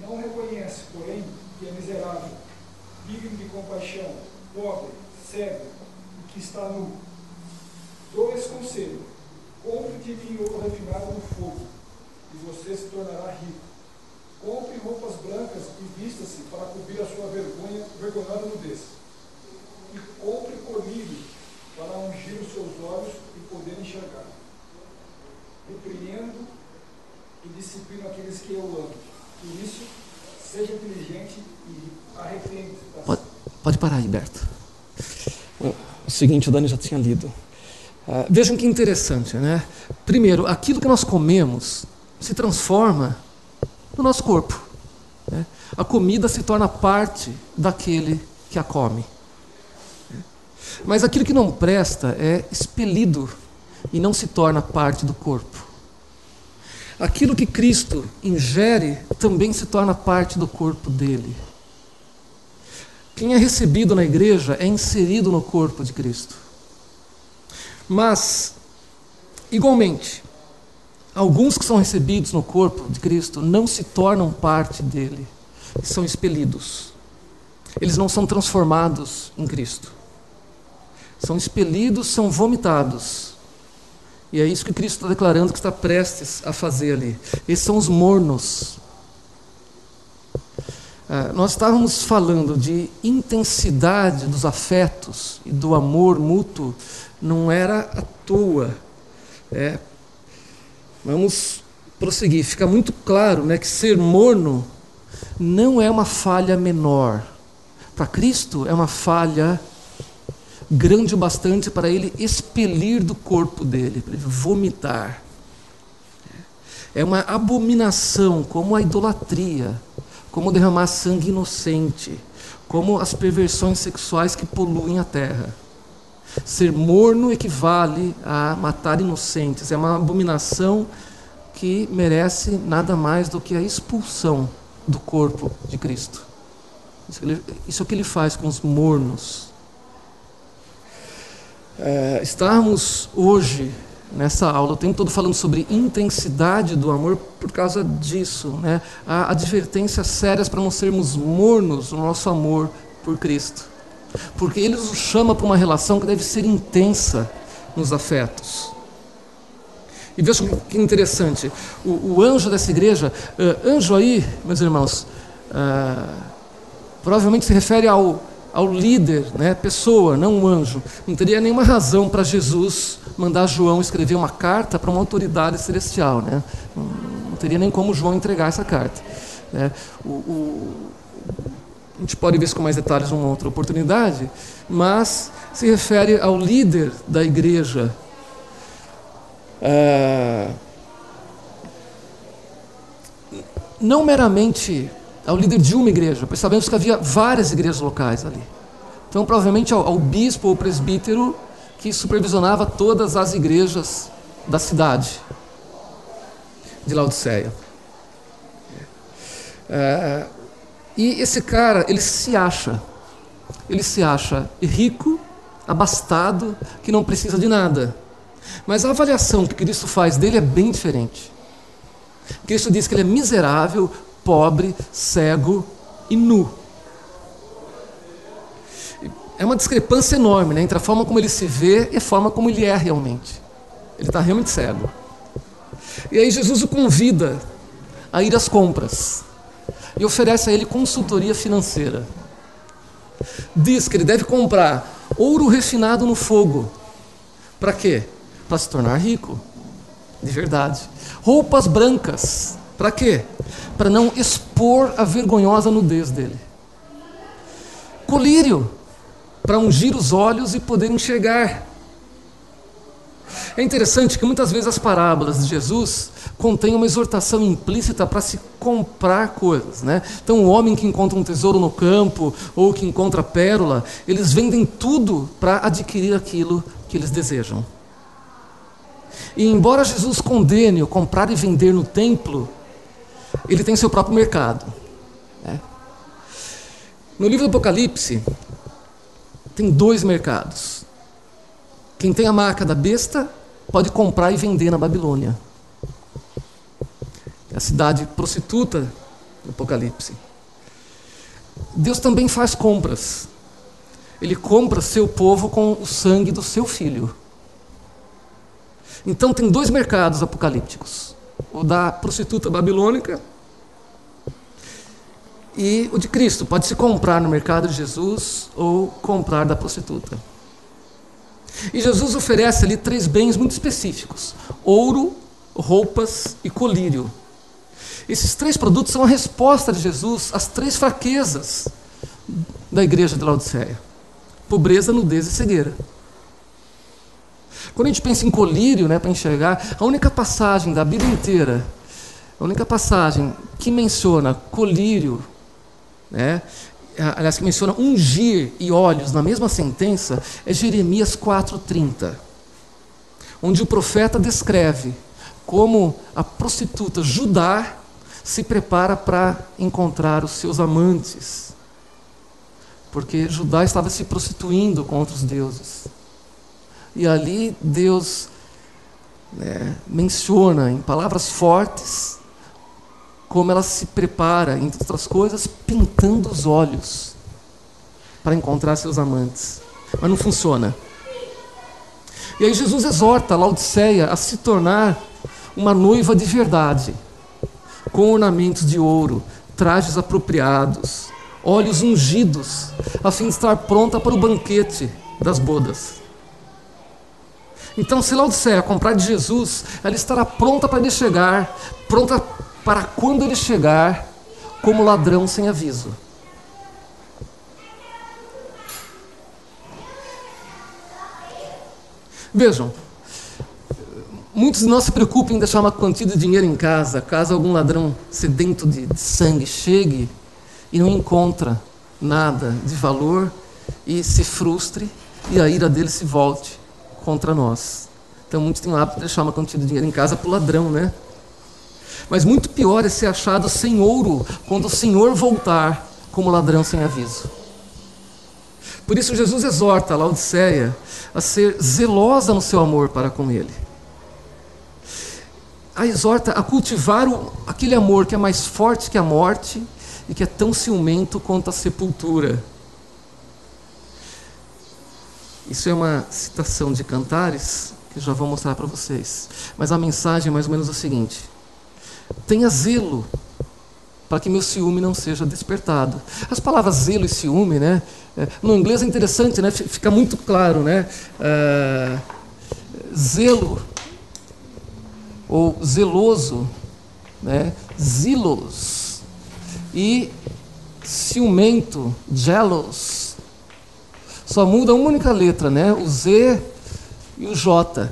Não reconhece, porém, que é miserável, digno de compaixão, pobre, cego e que está nu. Dou esse conselho: compre de mim ouro refinado no fogo, e você se tornará rico Compre roupas brancas e vista-se para cobrir a sua vergonha, vergonhada nudez. E compre colírio para ungir os seus olhos e poder enxergar. Repreendo e disciplino aqueles que eu amo. Por isso, seja inteligente e arrepende. Pode, pode parar aí, Berto. O seguinte, o Dani já tinha lido. Uh, vejam que interessante, né? Primeiro, aquilo que nós comemos se transforma no nosso corpo. Né? A comida se torna parte daquele que a come. Mas aquilo que não presta é expelido e não se torna parte do corpo. Aquilo que Cristo ingere também se torna parte do corpo dele. Quem é recebido na igreja é inserido no corpo de Cristo. Mas, igualmente, Alguns que são recebidos no corpo de Cristo não se tornam parte dele, são expelidos. Eles não são transformados em Cristo. São expelidos, são vomitados. E é isso que Cristo está declarando que está prestes a fazer ali. Esses são os mornos. Ah, nós estávamos falando de intensidade dos afetos e do amor mútuo, não era à toa. É, Vamos prosseguir. Fica muito claro né, que ser morno não é uma falha menor. Para Cristo é uma falha grande o bastante para ele expelir do corpo dele, para ele vomitar. É uma abominação, como a idolatria, como derramar sangue inocente, como as perversões sexuais que poluem a terra. Ser morno equivale a matar inocentes, é uma abominação que merece nada mais do que a expulsão do corpo de Cristo. Isso é o que ele faz com os mornos. É, hoje nessa aula o tempo todo falando sobre intensidade do amor por causa disso, né? Há advertências sérias para não sermos mornos no nosso amor por Cristo. Porque ele nos chama para uma relação que deve ser intensa nos afetos. E veja que interessante, o, o anjo dessa igreja, uh, anjo aí, meus irmãos, uh, provavelmente se refere ao, ao líder, né, pessoa, não um anjo. Não teria nenhuma razão para Jesus mandar João escrever uma carta para uma autoridade celestial. Né? Não, teria nem como João entregar essa carta. Né? O, a gente pode ver isso com mais detalhes numa outra oportunidade, mas se refere ao líder da igreja. É, não meramente ao líder de uma igreja, pois sabemos que havia várias igrejas locais ali. Então, provavelmente ao, ao bispo ou presbítero que supervisionava todas as igrejas da cidade de Laodiceia. É, e esse cara, ele se acha, ele se acha rico, abastado, que não precisa de nada. Mas a avaliação que Cristo faz dele é bem diferente. Cristo diz que ele é miserável, pobre, cego e nu. É uma discrepância enorme né, entre a forma como ele se vê e a forma como ele é realmente. Ele está realmente cego. E aí Jesus o convida a ir às compras e oferece a ele consultoria financeira. Diz que ele deve comprar ouro refinado no fogo. Para quê? Para se tornar rico. De verdade. Roupas brancas. Para quê? Para não expor a vergonhosa nudez dele. Colírio. Para ungir os olhos e poder enxergar. É interessante que muitas vezes as parábolas de Jesus contêm uma exortação implícita para se comprar coisas. Né? Então, o homem que encontra um tesouro no campo ou que encontra pérola, eles vendem tudo para adquirir aquilo que eles desejam. E embora Jesus condene o comprar e vender no templo, ele tem seu próprio mercado. Né? No livro do Apocalipse, tem dois mercados. Quem tem a marca da besta pode comprar e vender na Babilônia. É a cidade prostituta do Apocalipse. Deus também faz compras. Ele compra seu povo com o sangue do seu filho. Então tem dois mercados apocalípticos: o da prostituta babilônica e o de Cristo. Pode se comprar no mercado de Jesus ou comprar da prostituta. E Jesus oferece ali três bens muito específicos: ouro, roupas e colírio. Esses três produtos são a resposta de Jesus às três fraquezas da igreja de Laodiceia: pobreza, nudez e cegueira. Quando a gente pensa em colírio, né, para enxergar, a única passagem da Bíblia inteira, a única passagem que menciona colírio, né, aliás, que menciona ungir e olhos na mesma sentença, é Jeremias 4,30, onde o profeta descreve como a prostituta Judá se prepara para encontrar os seus amantes, porque Judá estava se prostituindo contra os deuses. E ali Deus né, menciona em palavras fortes como ela se prepara, entre outras coisas, pintando os olhos para encontrar seus amantes. Mas não funciona. E aí Jesus exorta a Laodiceia a se tornar uma noiva de verdade, com ornamentos de ouro, trajes apropriados, olhos ungidos, a fim de estar pronta para o banquete das bodas. Então, se Laodiceia comprar de Jesus, ela estará pronta para ele chegar, pronta para quando ele chegar, como ladrão sem aviso. Vejam, muitos de nós se preocupam em deixar uma quantia de dinheiro em casa, caso algum ladrão sedento de, sangue chegue e não encontra nada de valor e se frustre e a ira dele se volte contra nós. Então muitos têm o hábito de deixar uma quantia de dinheiro em casa para o ladrão, né? Mas muito pior é ser achado sem ouro quando o Senhor voltar como ladrão sem aviso. Por isso Jesus exorta a Laodiceia a ser zelosa no seu amor para com ele. A exorta a cultivar o, aquele amor que é mais forte que a morte e que é tão ciumento quanto a sepultura. Isso é uma citação de Cantares, que já vou mostrar para vocês. Mas a mensagem é mais ou menos a seguinte: tenha zelo para que meu ciúme não seja despertado. As palavras zelo e ciúme, né? É, no inglês é interessante, né? Fica muito claro, né? Uh, zelo ou zeloso, né? Zilos e ciumento, jealous. Só muda uma única letra, né? O Z e o J.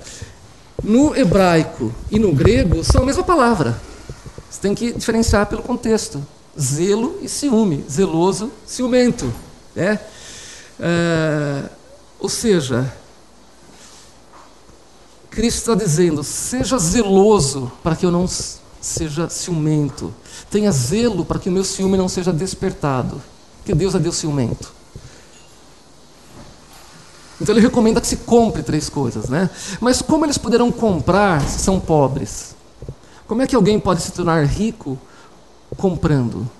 No hebraico e no grego são a mesma palavra. Você tem que diferenciar pelo contexto. Zelo e ciúme. Zeloso, ciumento. Né? É, ou seja, Cristo está dizendo: seja zeloso para que eu não seja ciumento. Tenha zelo para que o meu ciúme não seja despertado. Porque Deus é Deus ciumento. Então ele recomenda que se compre três coisas, né? Mas como eles poderão comprar se são pobres? Como é que alguém pode se tornar rico comprando.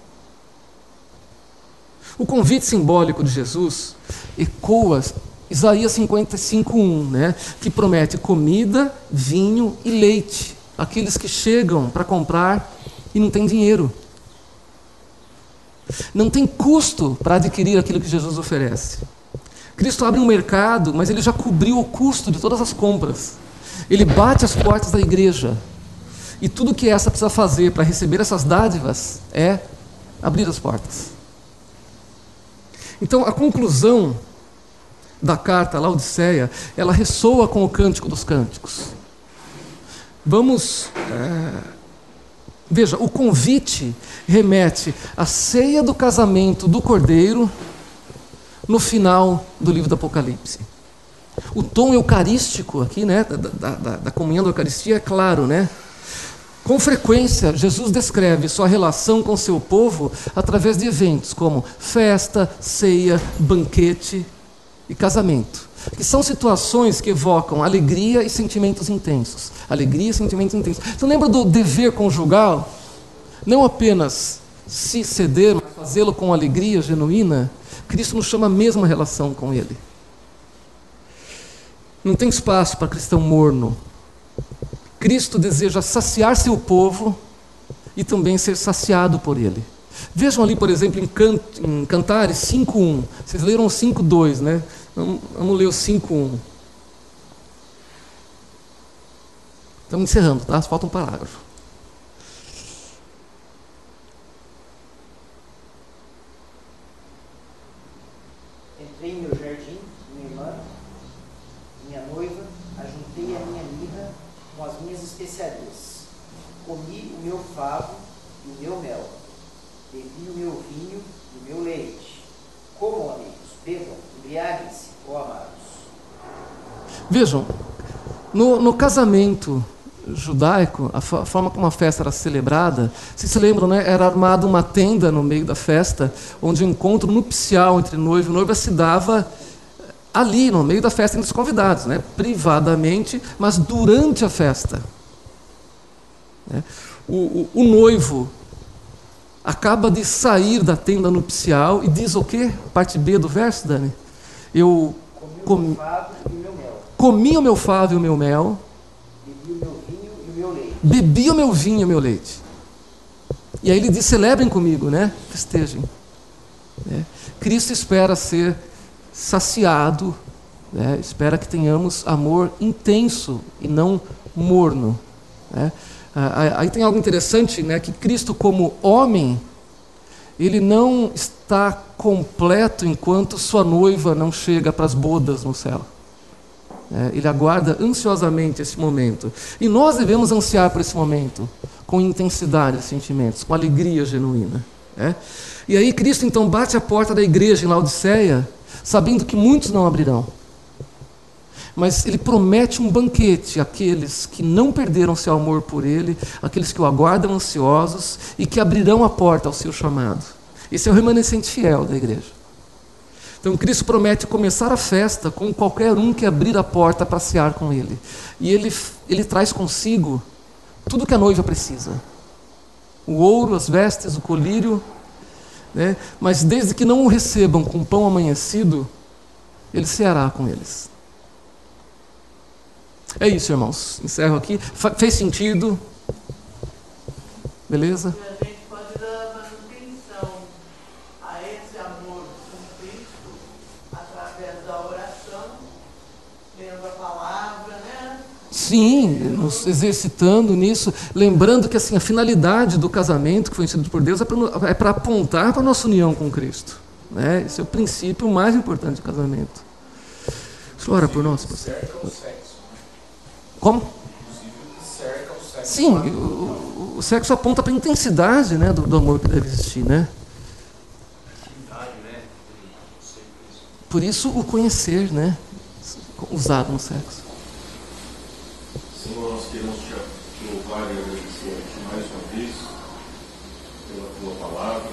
O convite simbólico de Jesus ecoa Isaías 55:1, né, que promete comida, vinho e leite aqueles que chegam para comprar e não têm dinheiro. Não tem custo para adquirir aquilo que Jesus oferece. Cristo abre um mercado, mas ele já cobriu o custo de todas as compras. Ele bate as portas da igreja. E tudo que essa precisa fazer para receber essas dádivas é abrir as portas. Então, a conclusão da carta à Laodiceia, ela ressoa com o cântico dos cânticos. Vamos. É, veja, o convite remete à ceia do casamento do cordeiro no final do livro do Apocalipse. O tom eucarístico aqui, né, da, da, da comunhão da Eucaristia é claro, né? Com frequência, Jesus descreve sua relação com seu povo através de eventos como festa, ceia, banquete e casamento, que são situações que evocam alegria e sentimentos intensos. Alegria e sentimentos intensos. Então lembra do dever conjugal? Não apenas se ceder, mas fazê-lo com alegria genuína. Cristo nos chama a mesma relação com Ele. Não tem espaço para cristão morno. Cristo deseja saciar seu povo e também ser saciado por Ele. Vejam ali, por exemplo, em, Cant em Cantares 5.1. Vocês leram 5.2, né? Vamos ler o 5.1. Estamos encerrando, tá? Falta um parágrafo. Entrei em meu jardim, minha irmã, minha noiva, ajuntei a minha mirra com as minhas especiarias. Comi o meu favo e o meu mel. Bebi o meu vinho e o meu leite. Como, amigos, bebam Embriaguem-se, ó amados. Vejam, no, no casamento judaico, a forma como a festa era celebrada, se se lembram, né, era armada uma tenda no meio da festa, onde o encontro nupcial entre noivo e noiva se dava ali, no meio da festa, entre os convidados, né, privadamente, mas durante a festa. Né. O, o, o noivo acaba de sair da tenda nupcial e diz o quê? Parte B do verso, Dani? Eu comi, o comi o meu favo e o meu mel. Bebi o meu vinho e o meu leite. Bebi o meu vinho e o meu leite. E aí ele diz: celebrem comigo, né? Festejem. É. Cristo espera ser saciado, né? espera que tenhamos amor intenso e não morno. Né? Aí tem algo interessante, né? Que Cristo, como homem, ele não está completo enquanto sua noiva não chega para as bodas no céu. É, ele aguarda ansiosamente esse momento. E nós devemos ansiar por esse momento, com intensidade de sentimentos, com alegria genuína. É? E aí Cristo então bate a porta da igreja em Laodiceia, sabendo que muitos não abrirão. Mas ele promete um banquete àqueles que não perderam seu amor por ele, aqueles que o aguardam ansiosos e que abrirão a porta ao seu chamado. Esse é o remanescente fiel da igreja. Então Cristo promete começar a festa com qualquer um que abrir a porta para cear com ele. E ele, ele traz consigo tudo que a noiva precisa: o ouro, as vestes, o colírio. Né? Mas desde que não o recebam com pão amanhecido, ele ceará com eles. É isso, irmãos. Encerro aqui. fez sentido? Beleza? E a gente pode dar manutenção a esse amor com Cristo através da oração, lendo a palavra, né? Sim, nos exercitando nisso, lembrando que assim a finalidade do casamento que foi instituído por Deus é para é apontar para a nossa união com Cristo. Né? Esse é o princípio mais importante do casamento. Ora por nós, pastor. Como? Sim, o, o sexo aponta para a intensidade né, do, do, amor que deve existir, né? Por isso o conhecer, né? Usado no sexo. Senhor, nós queremos te louvar e agradecer a Ti mais uma vez pela Tua palavra,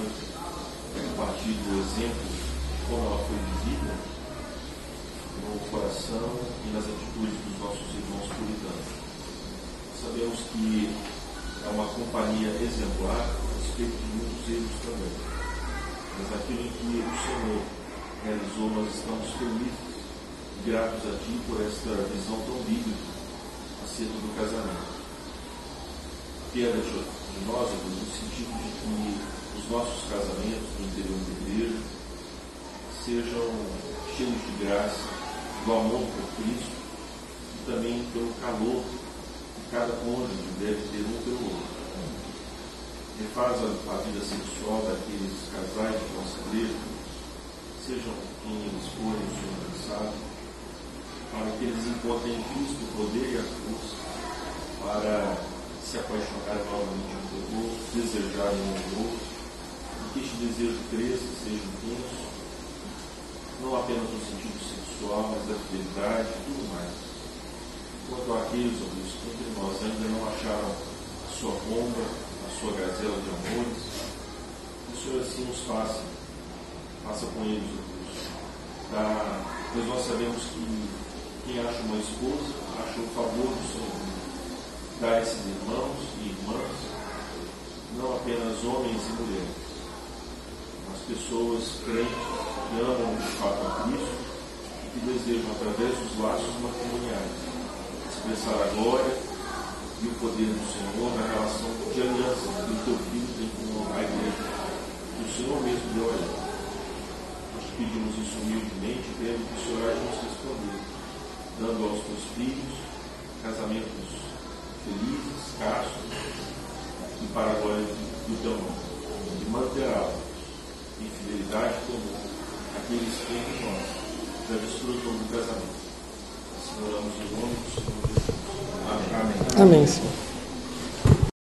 a partir do exemplo de como ela foi vivida no coração e nas atitudes dos nossos irmãos puritanos. Sabemos que é uma companhia exemplar, respeito de muitos erros também. Mas naquilo em que o Senhor realizou, nós estamos felizes e gratos a Ti por esta visão tão bíblica acerca do casamento. Queda de nós, no sentido de que os nossos casamentos no interior da igreja sejam cheios de graça, do amor por Cristo e também pelo calor que cada cônjuge deve ter um pelo outro. Refaz a, a vida sexual daqueles casais de nossa igreja, sejam quem eles forem, o Senhor para que eles encontrem em Cristo o poder e a força para se apaixonar novamente um pelo outro, desejar um outro, que este desejo cresça seja intenso, não apenas no sentido sexual, mas da fidelidade e tudo mais. Quanto àqueles, ó Deus, que nós ainda não acharam a sua bomba, sua gazela de amores, o Senhor assim nos faça, faça com eles, Deus. Tá? Pois nós sabemos que quem acha uma esposa, acha o favor do Senhor. Dá a esses irmãos e irmãs, não apenas homens e mulheres, mas pessoas crentes que amam de fato a Cristo que desejam, através dos laços matrimoniais, expressar a glória e o poder do Senhor na relação de aliança que o teu filho tem com a igreja, que o Senhor mesmo deu a ele. Nós pedimos isso humildemente, crendo que o Senhor vai nos responder, dando aos teus filhos casamentos felizes, castos e para a glória do teu nome. E manterá em fidelidade amor aqueles que entre nós já desfrutam do casamento. Assim oramos em nome do Senhor Jesus. Amém. Amém, Senhor.